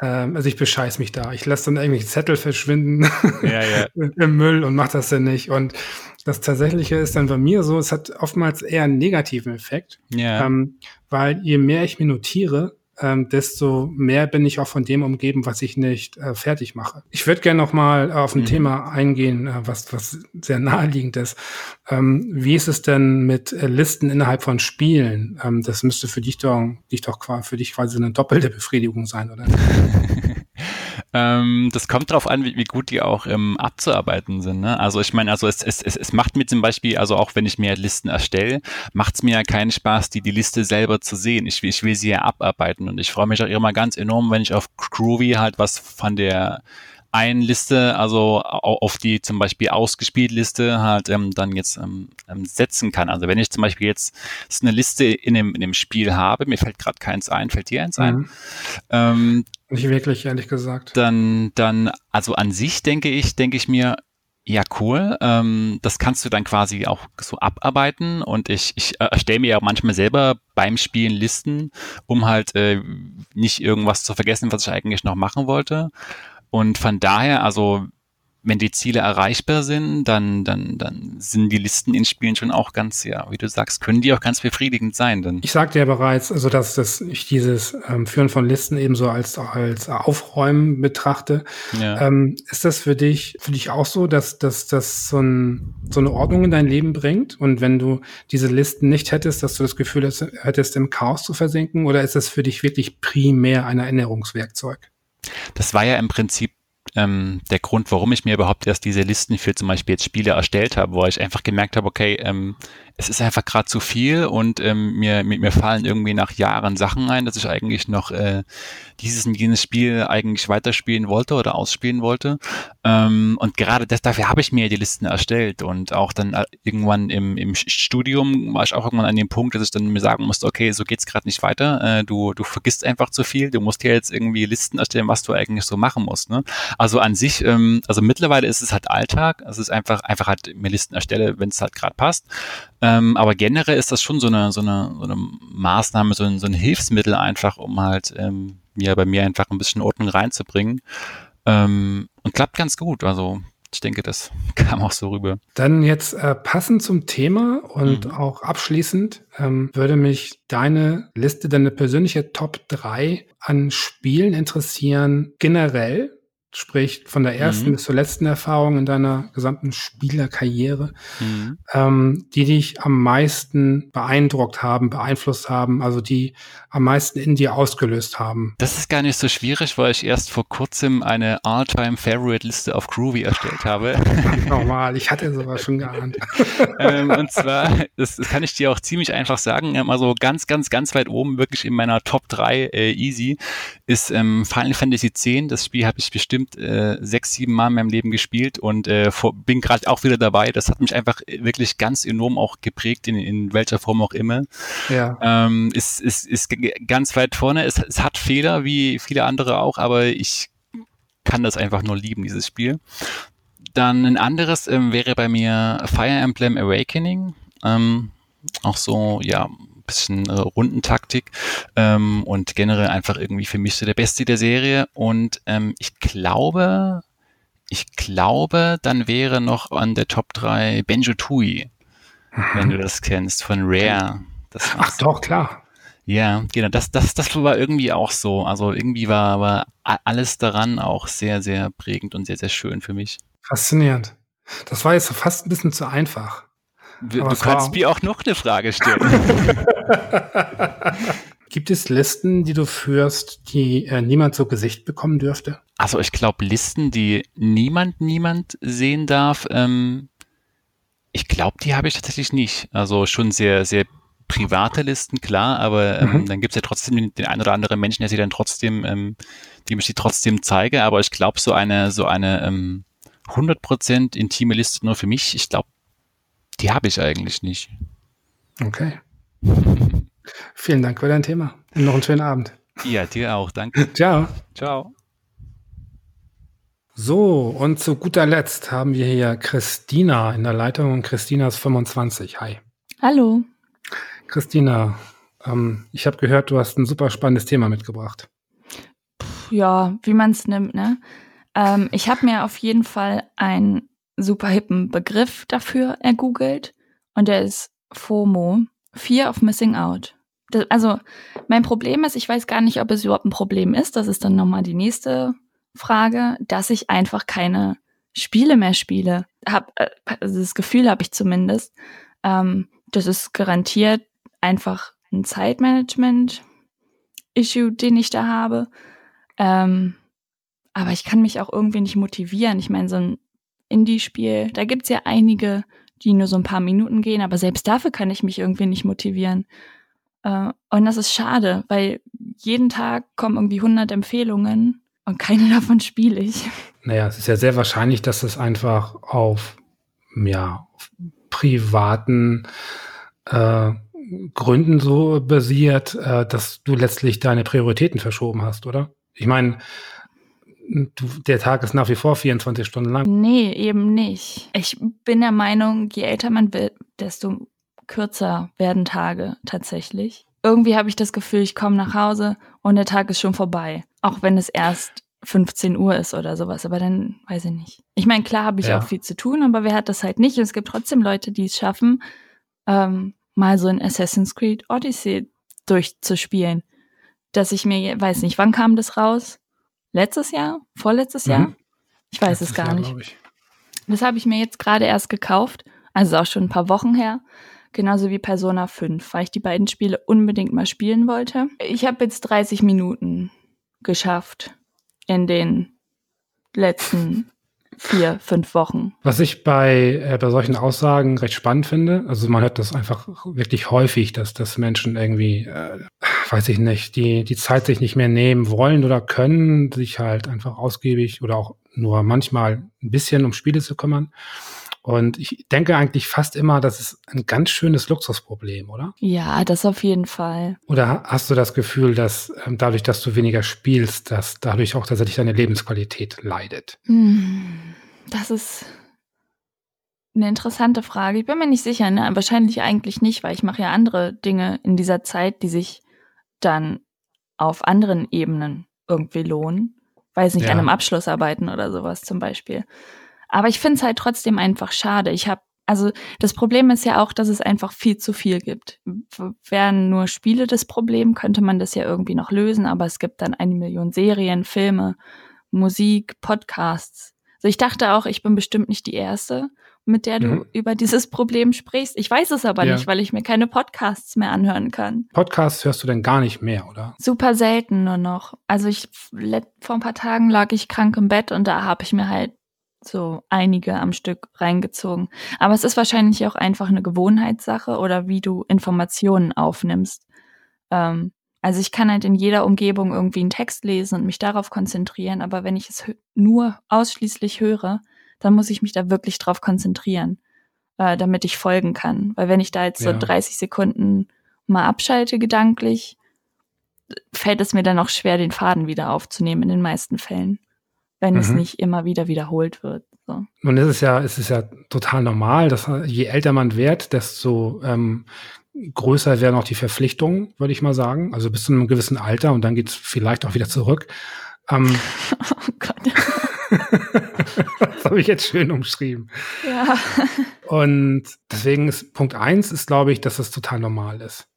Ähm, also ich bescheiß mich da. Ich lasse dann irgendwelche Zettel verschwinden *laughs* ja, ja. im Müll und mache das dann nicht. Und das Tatsächliche ist dann bei mir so, es hat oftmals eher einen negativen Effekt, ja. ähm, weil je mehr ich mir notiere, ähm, desto mehr bin ich auch von dem umgeben, was ich nicht äh, fertig mache. Ich würde gerne noch mal auf ein mhm. Thema eingehen, äh, was, was sehr naheliegend ist. Ähm, wie ist es denn mit äh, Listen innerhalb von Spielen? Ähm, das müsste für dich doch, dich doch für dich quasi eine doppelte Befriedigung sein, oder? *laughs* Ähm, das kommt darauf an, wie, wie, gut die auch ähm, abzuarbeiten sind. Ne? Also ich meine, also es, es, es, es macht mir zum Beispiel, also auch wenn ich mir Listen erstelle, macht es mir ja keinen Spaß, die, die Liste selber zu sehen. Ich, ich will sie ja abarbeiten und ich freue mich auch immer ganz enorm, wenn ich auf Groovy halt was von der ein Liste, also auf die zum Beispiel ausgespielt Liste halt ähm, dann jetzt ähm, ähm, setzen kann. Also wenn ich zum Beispiel jetzt eine Liste in dem, in dem Spiel habe, mir fällt gerade keins ein, fällt dir eins ein? Mhm. Ähm, Nicht wirklich, ehrlich gesagt. Dann, dann, also an sich denke ich, denke ich mir, ja, cool. Ähm, das kannst du dann quasi auch so abarbeiten und ich, ich äh, erstelle mir ja manchmal selber beim Spielen Listen, um halt äh, nicht irgendwas zu vergessen, was ich eigentlich noch machen wollte. Und von daher, also wenn die Ziele erreichbar sind, dann, dann, dann sind die Listen in Spielen schon auch ganz, ja, wie du sagst, können die auch ganz befriedigend sein. Denn ich sagte ja bereits, also dass das ich dieses ähm, Führen von Listen ebenso als als Aufräumen betrachte. Ja. Ähm, ist das für dich für dich auch so, dass dass das so, ein, so eine Ordnung in dein Leben bringt? Und wenn du diese Listen nicht hättest, dass du das Gefühl hättest, im Chaos zu versinken, oder ist das für dich wirklich primär ein Erinnerungswerkzeug? Das war ja im Prinzip ähm, der Grund, warum ich mir überhaupt erst diese Listen für zum Beispiel jetzt Spiele erstellt habe, wo ich einfach gemerkt habe, okay, ähm, es ist einfach gerade zu viel und ähm, mir, mir, mir fallen irgendwie nach Jahren Sachen ein, dass ich eigentlich noch äh, dieses und jenes Spiel eigentlich weiterspielen wollte oder ausspielen wollte. Ähm, und gerade das, dafür habe ich mir die Listen erstellt und auch dann äh, irgendwann im, im Studium war ich auch irgendwann an dem Punkt, dass ich dann mir sagen musste, okay, so geht's gerade nicht weiter. Äh, du, du vergisst einfach zu viel, du musst dir jetzt irgendwie Listen erstellen, was du eigentlich so machen musst. Ne? Also an sich, ähm, also mittlerweile ist es halt Alltag. Es ist einfach, einfach halt mir Listen erstelle, wenn es halt gerade passt. Ähm, aber generell ist das schon so eine, so eine, so eine Maßnahme, so ein, so ein Hilfsmittel einfach, um halt ähm, ja bei mir einfach ein bisschen Ordnung reinzubringen. Ähm, und klappt ganz gut. Also ich denke, das *laughs* kam auch so rüber. Dann jetzt äh, passend zum Thema und mhm. auch abschließend ähm, würde mich deine Liste, deine persönliche Top 3 an Spielen interessieren, generell sprich von der ersten mhm. bis zur letzten Erfahrung in deiner gesamten Spielerkarriere, mhm. ähm, die dich am meisten beeindruckt haben, beeinflusst haben, also die am meisten in dir ausgelöst haben? Das ist gar nicht so schwierig, weil ich erst vor kurzem eine All-Time Favorite Liste auf Groovy erstellt habe. *laughs* Normal, ich hatte sowas schon geahnt. *laughs* ähm, und zwar, das, das, kann ich dir auch ziemlich einfach sagen, also ganz, ganz, ganz weit oben, wirklich in meiner Top 3 äh, easy, ist ähm, Final Fantasy X. Das Spiel habe ich bestimmt bestimmt äh, sechs, sieben Mal in meinem Leben gespielt und äh, vor, bin gerade auch wieder dabei. Das hat mich einfach wirklich ganz enorm auch geprägt, in, in welcher Form auch immer. Ja. Ähm, ist, ist, ist ganz weit vorne. Es, es hat Fehler, wie viele andere auch, aber ich kann das einfach nur lieben, dieses Spiel. Dann ein anderes ähm, wäre bei mir Fire Emblem Awakening. Ähm, auch so, ja, bisschen äh, Rundentaktik ähm, und generell einfach irgendwie für mich so der Beste der Serie. Und ähm, ich glaube, ich glaube, dann wäre noch an der Top 3 Benjo Tui, mhm. wenn du das kennst, von Rare. Das Ach doch, klar. Ja, genau, das, das, das war irgendwie auch so. Also irgendwie war, war alles daran auch sehr, sehr prägend und sehr, sehr schön für mich. Faszinierend. Das war jetzt fast ein bisschen zu einfach. Du, du kannst mir auch noch eine Frage stellen. *laughs* Gibt es Listen, die du führst, die äh, niemand zu Gesicht bekommen dürfte? Also ich glaube Listen, die niemand, niemand sehen darf. Ähm, ich glaube, die habe ich tatsächlich nicht. Also schon sehr, sehr private Listen, klar, aber ähm, mhm. dann gibt es ja trotzdem den, den ein oder anderen Menschen, der sie dann trotzdem, ähm, dem ich sie trotzdem zeige. Aber ich glaube, so eine, so eine ähm, 100% intime Liste nur für mich, ich glaube, die habe ich eigentlich nicht. Okay. *laughs* Vielen Dank für dein Thema. Und noch einen schönen Abend. Ja, dir auch. Danke. *laughs* Ciao. Ciao. So, und zu guter Letzt haben wir hier Christina in der Leitung und Christina ist 25. Hi. Hallo. Christina, ähm, ich habe gehört, du hast ein super spannendes Thema mitgebracht. Puh, ja, wie man es nimmt, ne? Ähm, ich habe mir auf jeden Fall einen super hippen Begriff dafür ergoogelt und der ist FOMO, Fear of Missing Out. Das, also mein Problem ist, ich weiß gar nicht, ob es überhaupt ein Problem ist. Das ist dann nochmal die nächste Frage, dass ich einfach keine Spiele mehr spiele. Hab, äh, also das Gefühl habe ich zumindest. Ähm, das ist garantiert einfach ein Zeitmanagement-Issue, den ich da habe. Ähm, aber ich kann mich auch irgendwie nicht motivieren. Ich meine, so ein Indie-Spiel, da gibt's ja einige, die nur so ein paar Minuten gehen, aber selbst dafür kann ich mich irgendwie nicht motivieren. Äh, und das ist schade, weil jeden Tag kommen irgendwie 100 Empfehlungen und keine *laughs* davon spiele ich. Naja, es ist ja sehr wahrscheinlich, dass es einfach auf, ja, auf privaten äh, Gründen so basiert, äh, dass du letztlich deine Prioritäten verschoben hast, oder? Ich meine, der Tag ist nach wie vor 24 Stunden lang. Nee, eben nicht. Ich bin der Meinung, je älter man wird, desto kürzer werden Tage tatsächlich. Irgendwie habe ich das Gefühl, ich komme nach Hause und der Tag ist schon vorbei. Auch wenn es erst 15 Uhr ist oder sowas, aber dann weiß ich nicht. Ich meine, klar habe ich ja. auch viel zu tun, aber wer hat das halt nicht? Und es gibt trotzdem Leute, die es schaffen, ähm, mal so ein Assassin's Creed Odyssey durchzuspielen. Dass ich mir, weiß nicht, wann kam das raus? Letztes Jahr, vorletztes mhm. Jahr. Ich weiß Letztes es gar Jahr, nicht. Das habe ich mir jetzt gerade erst gekauft, also auch schon ein paar Wochen her. Genauso wie Persona 5, weil ich die beiden Spiele unbedingt mal spielen wollte. Ich habe jetzt 30 Minuten geschafft in den letzten vier, fünf Wochen. Was ich bei, äh, bei solchen Aussagen recht spannend finde, also man hört das einfach wirklich häufig, dass, dass Menschen irgendwie, äh, weiß ich nicht, die, die Zeit sich nicht mehr nehmen wollen oder können, sich halt einfach ausgiebig oder auch nur manchmal ein bisschen um Spiele zu kümmern. Und ich denke eigentlich fast immer, das ist ein ganz schönes Luxusproblem, oder? Ja, das auf jeden Fall. Oder hast du das Gefühl, dass ähm, dadurch, dass du weniger spielst, dass dadurch auch tatsächlich deine Lebensqualität leidet? Hm, das ist eine interessante Frage. Ich bin mir nicht sicher. Ne? Wahrscheinlich eigentlich nicht, weil ich mache ja andere Dinge in dieser Zeit, die sich dann auf anderen Ebenen irgendwie lohnen. Weiß nicht, ja. an einem Abschluss arbeiten oder sowas zum Beispiel. Aber ich finde es halt trotzdem einfach schade. Ich habe, also das Problem ist ja auch, dass es einfach viel zu viel gibt. Wären nur Spiele das Problem, könnte man das ja irgendwie noch lösen, aber es gibt dann eine Million Serien, Filme, Musik, Podcasts. Also ich dachte auch, ich bin bestimmt nicht die Erste, mit der du mhm. über dieses Problem sprichst. Ich weiß es aber ja. nicht, weil ich mir keine Podcasts mehr anhören kann. Podcasts hörst du denn gar nicht mehr, oder? Super selten nur noch. Also ich vor ein paar Tagen lag ich krank im Bett und da habe ich mir halt so einige am Stück reingezogen. Aber es ist wahrscheinlich auch einfach eine Gewohnheitssache oder wie du Informationen aufnimmst. Ähm, Also ich kann halt in jeder Umgebung irgendwie einen Text lesen und mich darauf konzentrieren, aber wenn ich es nur ausschließlich höre, dann muss ich mich da wirklich drauf konzentrieren, äh, damit ich folgen kann. Weil wenn ich da jetzt ja. so 30 Sekunden mal abschalte gedanklich, fällt es mir dann auch schwer, den Faden wieder aufzunehmen in den meisten Fällen, wenn mhm. es nicht immer wieder wiederholt wird. So. Nun ist es ja, es ist ja total normal, dass je älter man wird, desto ähm, größer werden auch die Verpflichtungen, würde ich mal sagen. Also bis zu einem gewissen Alter und dann geht es vielleicht auch wieder zurück. Ähm, *laughs* oh Gott. *laughs* das habe ich jetzt schön umschrieben. Ja. Und deswegen ist Punkt eins ist, glaube ich, dass es total normal ist.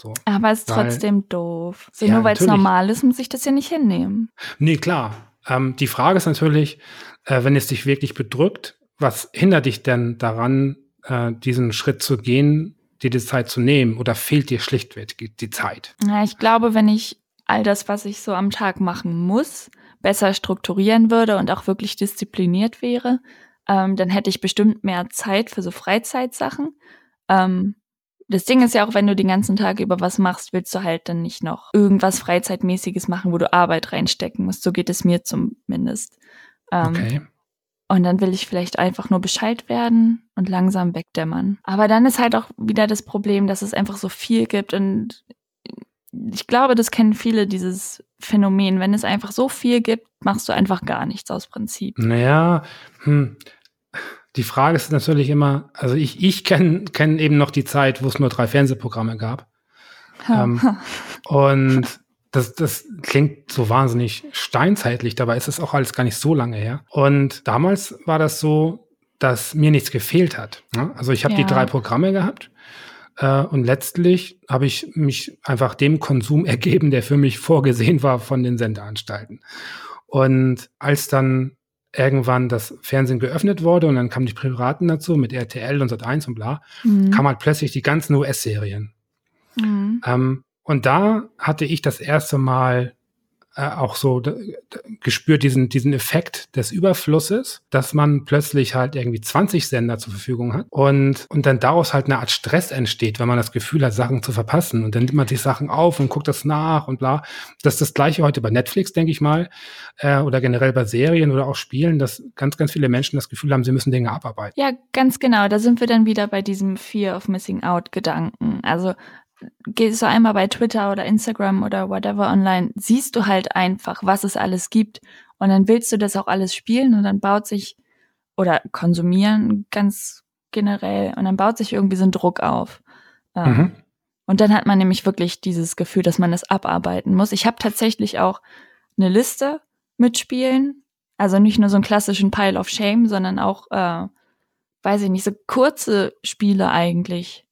So. Aber es ist weil, trotzdem doof. So, ja, nur weil es normal ist, muss ich das ja nicht hinnehmen. Nee, klar. Ähm, die Frage ist natürlich, äh, wenn es dich wirklich bedrückt, was hindert dich denn daran, äh, diesen Schritt zu gehen, dir die Zeit zu nehmen? Oder fehlt dir schlichtweg die Zeit? Ja, ich glaube, wenn ich all das, was ich so am Tag machen muss, besser strukturieren würde und auch wirklich diszipliniert wäre, ähm, dann hätte ich bestimmt mehr Zeit für so Freizeitsachen. Ähm, das Ding ist ja auch, wenn du den ganzen Tag über was machst, willst du halt dann nicht noch irgendwas Freizeitmäßiges machen, wo du Arbeit reinstecken musst. So geht es mir zumindest. Ähm, okay. Und dann will ich vielleicht einfach nur Bescheid werden und langsam wegdämmern. Aber dann ist halt auch wieder das Problem, dass es einfach so viel gibt und ich glaube, das kennen viele, dieses Phänomen. Wenn es einfach so viel gibt, machst du einfach gar nichts aus Prinzip. Naja, hm. die Frage ist natürlich immer, also ich, ich kenne kenn eben noch die Zeit, wo es nur drei Fernsehprogramme gab. ähm, *laughs* und das, das klingt so wahnsinnig steinzeitlich, dabei ist es auch alles gar nicht so lange her. Und damals war das so, dass mir nichts gefehlt hat. Ne? Also ich habe ja. die drei Programme gehabt äh, und letztlich habe ich mich einfach dem Konsum *laughs* ergeben, der für mich vorgesehen war von den Sendeanstalten. Und als dann irgendwann das Fernsehen geöffnet wurde und dann kamen die Piraten dazu mit RTL und Sat1 und bla, mhm. kam halt plötzlich die ganzen US-Serien. Mhm. Ähm, und da hatte ich das erste Mal äh, auch so gespürt diesen, diesen Effekt des Überflusses, dass man plötzlich halt irgendwie 20 Sender zur Verfügung hat und, und dann daraus halt eine Art Stress entsteht, wenn man das Gefühl hat, Sachen zu verpassen. Und dann nimmt man sich Sachen auf und guckt das nach und bla. Das ist das gleiche heute bei Netflix, denke ich mal, äh, oder generell bei Serien oder auch Spielen, dass ganz, ganz viele Menschen das Gefühl haben, sie müssen Dinge abarbeiten. Ja, ganz genau. Da sind wir dann wieder bei diesem Fear of Missing Out Gedanken. Also gehst du einmal bei Twitter oder Instagram oder whatever online, siehst du halt einfach, was es alles gibt. Und dann willst du das auch alles spielen und dann baut sich oder konsumieren ganz generell und dann baut sich irgendwie so ein Druck auf. Ähm, mhm. Und dann hat man nämlich wirklich dieses Gefühl, dass man das abarbeiten muss. Ich habe tatsächlich auch eine Liste mit Spielen, also nicht nur so einen klassischen Pile of Shame, sondern auch, äh, weiß ich nicht, so kurze Spiele eigentlich,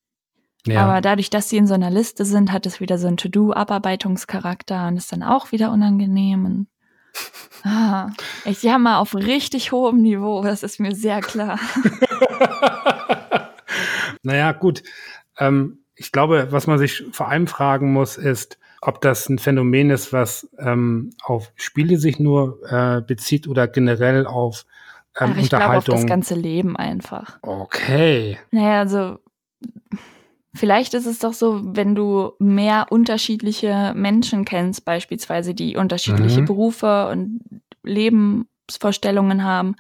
ja. Aber dadurch, dass sie in so einer Liste sind, hat es wieder so einen To-Do-Abarbeitungscharakter und ist dann auch wieder unangenehm. Und, *laughs* ah, ich jammer auf richtig hohem Niveau, das ist mir sehr klar. *laughs* naja, gut. Ähm, ich glaube, was man sich vor allem fragen muss, ist, ob das ein Phänomen ist, was ähm, auf Spiele sich nur äh, bezieht oder generell auf ähm, Ach, ich Unterhaltung. Glaube, auf das ganze Leben einfach. Okay. Naja, also Vielleicht ist es doch so, wenn du mehr unterschiedliche Menschen kennst, beispielsweise, die unterschiedliche mhm. Berufe und Lebensvorstellungen haben.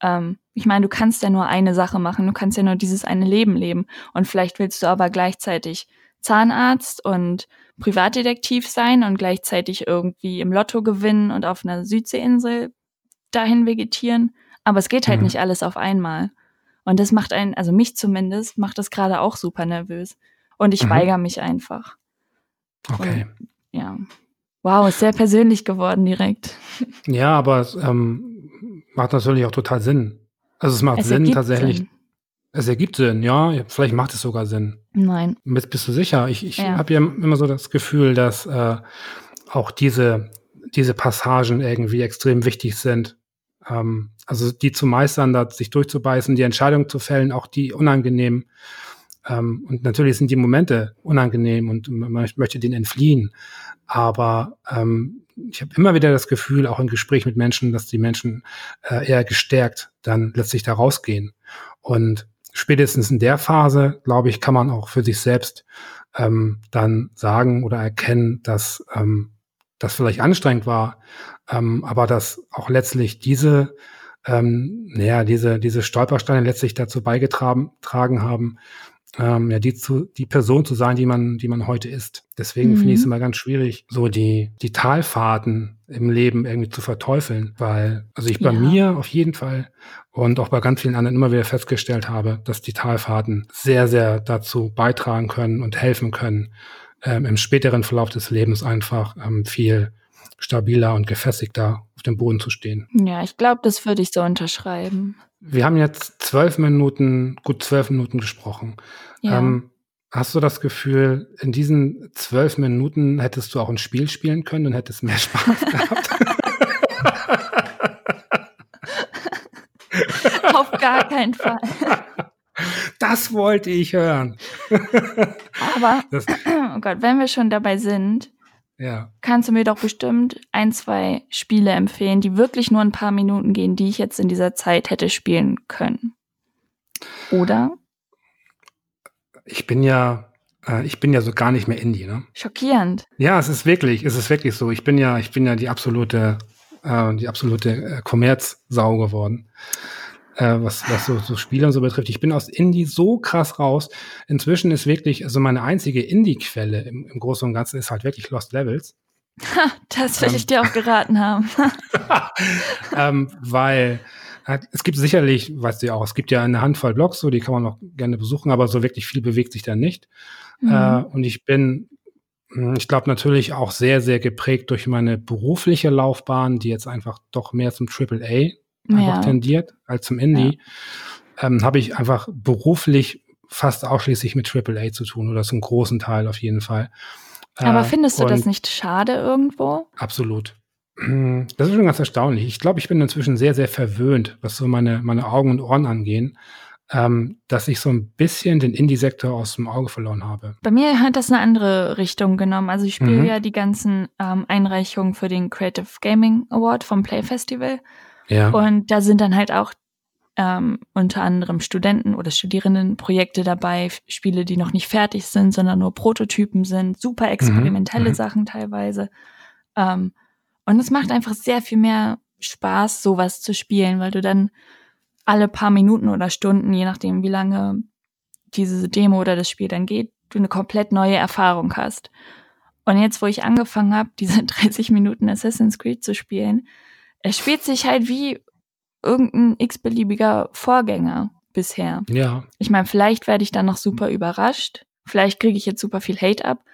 Ähm, ich meine, du kannst ja nur eine Sache machen, du kannst ja nur dieses eine Leben leben. Und vielleicht willst du aber gleichzeitig Zahnarzt und Privatdetektiv sein und gleichzeitig irgendwie im Lotto gewinnen und auf einer Südseeinsel dahin vegetieren. Aber es geht halt mhm. nicht alles auf einmal. Und das macht einen, also mich zumindest, macht das gerade auch super nervös. Und ich mhm. weigere mich einfach. Okay. Und, ja. Wow, ist sehr persönlich geworden direkt. Ja, aber es ähm, macht natürlich auch total Sinn. Also es macht es Sinn tatsächlich. Sinn. Es ergibt Sinn, ja. Vielleicht macht es sogar Sinn. Nein. Bist, bist du sicher? Ich, ich ja. habe ja immer so das Gefühl, dass äh, auch diese, diese Passagen irgendwie extrem wichtig sind. Ähm, also die zu meistern, da sich durchzubeißen, die Entscheidung zu fällen, auch die unangenehm. Ähm, und natürlich sind die Momente unangenehm und man möchte denen entfliehen. Aber ähm, ich habe immer wieder das Gefühl, auch im Gespräch mit Menschen, dass die Menschen äh, eher gestärkt dann letztlich da rausgehen. Und spätestens in der Phase, glaube ich, kann man auch für sich selbst ähm, dann sagen oder erkennen, dass ähm, das vielleicht anstrengend war, ähm, aber dass auch letztlich diese, ähm, naja, diese, diese Stolpersteine letztlich dazu beigetragen haben, ähm, ja, die zu, die Person zu sein, die man, die man heute ist. Deswegen mhm. finde ich es immer ganz schwierig, so die, die Talfahrten im Leben irgendwie zu verteufeln, weil, also ich bei ja. mir auf jeden Fall und auch bei ganz vielen anderen immer wieder festgestellt habe, dass die Talfahrten sehr, sehr dazu beitragen können und helfen können, ähm, im späteren Verlauf des Lebens einfach ähm, viel stabiler und gefestigter auf dem Boden zu stehen. Ja, ich glaube, das würde ich so unterschreiben. Wir haben jetzt zwölf Minuten, gut zwölf Minuten gesprochen. Ja. Ähm, hast du das Gefühl, in diesen zwölf Minuten hättest du auch ein Spiel spielen können und hättest mehr Spaß *laughs* gehabt? *laughs* Auf gar keinen Fall. Das wollte ich hören. Aber, das, *clears throat* oh Gott, wenn wir schon dabei sind, ja. kannst du mir doch bestimmt ein, zwei Spiele empfehlen, die wirklich nur ein paar Minuten gehen, die ich jetzt in dieser Zeit hätte spielen können. Oder? Ich bin ja, äh, ich bin ja so gar nicht mehr Indie, ne? Schockierend. Ja, es ist wirklich, es ist wirklich so. Ich bin ja, ich bin ja die absolute, äh, die absolute äh, Kommerzsau geworden äh, was, was so, so Spiele und so betrifft. Ich bin aus Indie so krass raus. Inzwischen ist wirklich, also meine einzige Indie-Quelle im, im Großen und Ganzen ist halt wirklich Lost Levels. Ha, das will ähm, ich dir auch geraten haben. *laughs* ähm, weil äh, es gibt sicherlich, weißt du ja auch, es gibt ja eine Handvoll Blogs, so die kann man auch gerne besuchen, aber so wirklich viel bewegt sich da nicht. Mhm. Äh, und ich bin, hm, ich glaube natürlich auch sehr, sehr geprägt durch meine berufliche Laufbahn, die jetzt einfach doch mehr zum AAA einfach ja. tendiert als zum Indie, ja. ähm, habe ich einfach beruflich fast ausschließlich mit AAA zu tun oder zum großen Teil auf jeden Fall. Aber äh, findest du das nicht schade irgendwo? Absolut. Das ist schon ganz erstaunlich. Ich glaube, ich bin inzwischen sehr, sehr verwöhnt, was so meine, meine Augen und Ohren angehen, ähm, dass ich so ein bisschen den Indie-Sektor aus dem Auge verloren habe. Bei mir hat das eine andere Richtung genommen. Also ich spiele mhm. ja die ganzen ähm, Einreichungen für den Creative Gaming Award vom Play Festival. Ja. Und da sind dann halt auch ähm, unter anderem Studenten- oder Studierendenprojekte dabei, Spiele, die noch nicht fertig sind, sondern nur Prototypen sind, super experimentelle mhm. Sachen teilweise. Ähm, und es macht einfach sehr viel mehr Spaß, sowas zu spielen, weil du dann alle paar Minuten oder Stunden, je nachdem, wie lange diese Demo oder das Spiel dann geht, du eine komplett neue Erfahrung hast. Und jetzt, wo ich angefangen habe, diese *laughs* 30 Minuten Assassin's Creed zu spielen, er spielt sich halt wie irgendein x-beliebiger Vorgänger bisher. Ja. Ich meine, vielleicht werde ich dann noch super überrascht. Vielleicht kriege ich jetzt super viel Hate ab.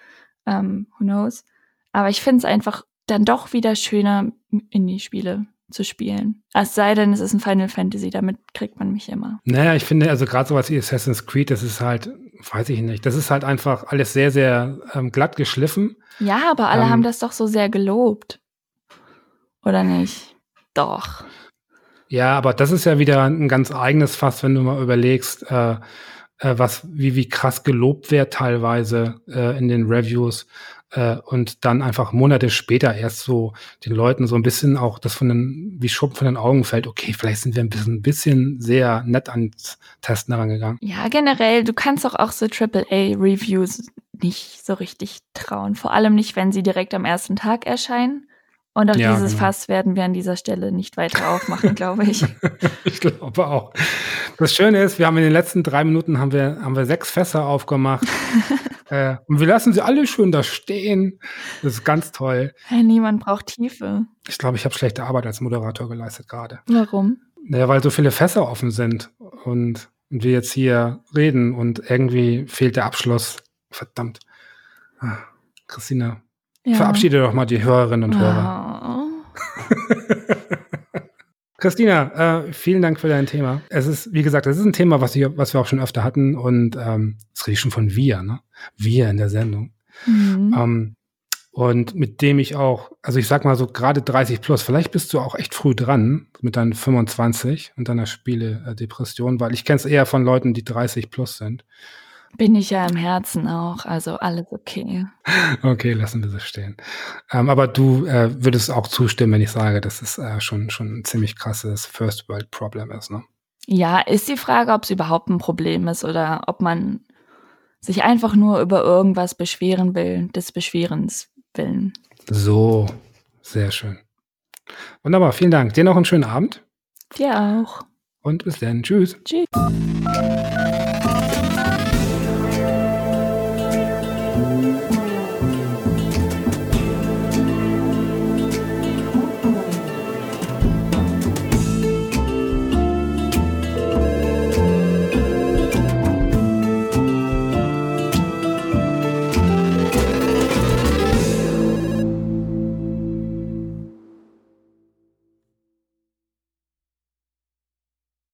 Ähm, who knows? Aber ich finde es einfach dann doch wieder schöner, in die Spiele zu spielen. Es sei denn, es ist ein Final Fantasy, damit kriegt man mich immer. Naja, ich finde, also gerade sowas wie Assassin's Creed, das ist halt, weiß ich nicht, das ist halt einfach alles sehr, sehr ähm, glatt geschliffen. Ja, aber alle ähm, haben das doch so sehr gelobt. Oder nicht? Doch. Ja, aber das ist ja wieder ein ganz eigenes Fass, wenn du mal überlegst, äh, äh, was, wie, wie krass gelobt wird teilweise äh, in den Reviews äh, und dann einfach Monate später erst so den Leuten so ein bisschen auch das von den, wie Schuppen von den Augen fällt, okay, vielleicht sind wir ein bisschen, ein bisschen sehr nett ans Testen herangegangen. Ja, generell, du kannst doch auch so AAA-Reviews nicht so richtig trauen. Vor allem nicht, wenn sie direkt am ersten Tag erscheinen. Und auch ja, dieses genau. Fass werden wir an dieser Stelle nicht weiter aufmachen, glaube ich. *laughs* ich glaube auch. Das Schöne ist, wir haben in den letzten drei Minuten haben wir, haben wir sechs Fässer aufgemacht. *laughs* äh, und wir lassen sie alle schön da stehen. Das ist ganz toll. Hey, niemand braucht Tiefe. Ich glaube, ich habe schlechte Arbeit als Moderator geleistet gerade. Warum? Naja, weil so viele Fässer offen sind und, und wir jetzt hier reden und irgendwie fehlt der Abschluss. Verdammt. Ah, Christina, ja. Verabschiede doch mal die Hörerinnen und oh. Hörer. *laughs* Christina, äh, vielen Dank für dein Thema. Es ist, wie gesagt, es ist ein Thema, was, ich, was wir auch schon öfter hatten und ähm, das rede ich schon von wir, ne? Wir in der Sendung. Mhm. Ähm, und mit dem ich auch, also ich sag mal so gerade 30 plus, vielleicht bist du auch echt früh dran mit deinen 25 und deiner Spiele-Depression, weil ich kenne es eher von Leuten, die 30 plus sind. Bin ich ja im Herzen auch, also alles okay. Okay, lassen wir so stehen. Ähm, aber du äh, würdest auch zustimmen, wenn ich sage, dass es äh, schon, schon ein ziemlich krasses First World Problem ist, ne? Ja, ist die Frage, ob es überhaupt ein Problem ist oder ob man sich einfach nur über irgendwas beschweren will, des Beschwerens willen. So, sehr schön. Wunderbar, vielen Dank. Dir noch einen schönen Abend. Dir auch. Und bis dann. Tschüss. Tschüss.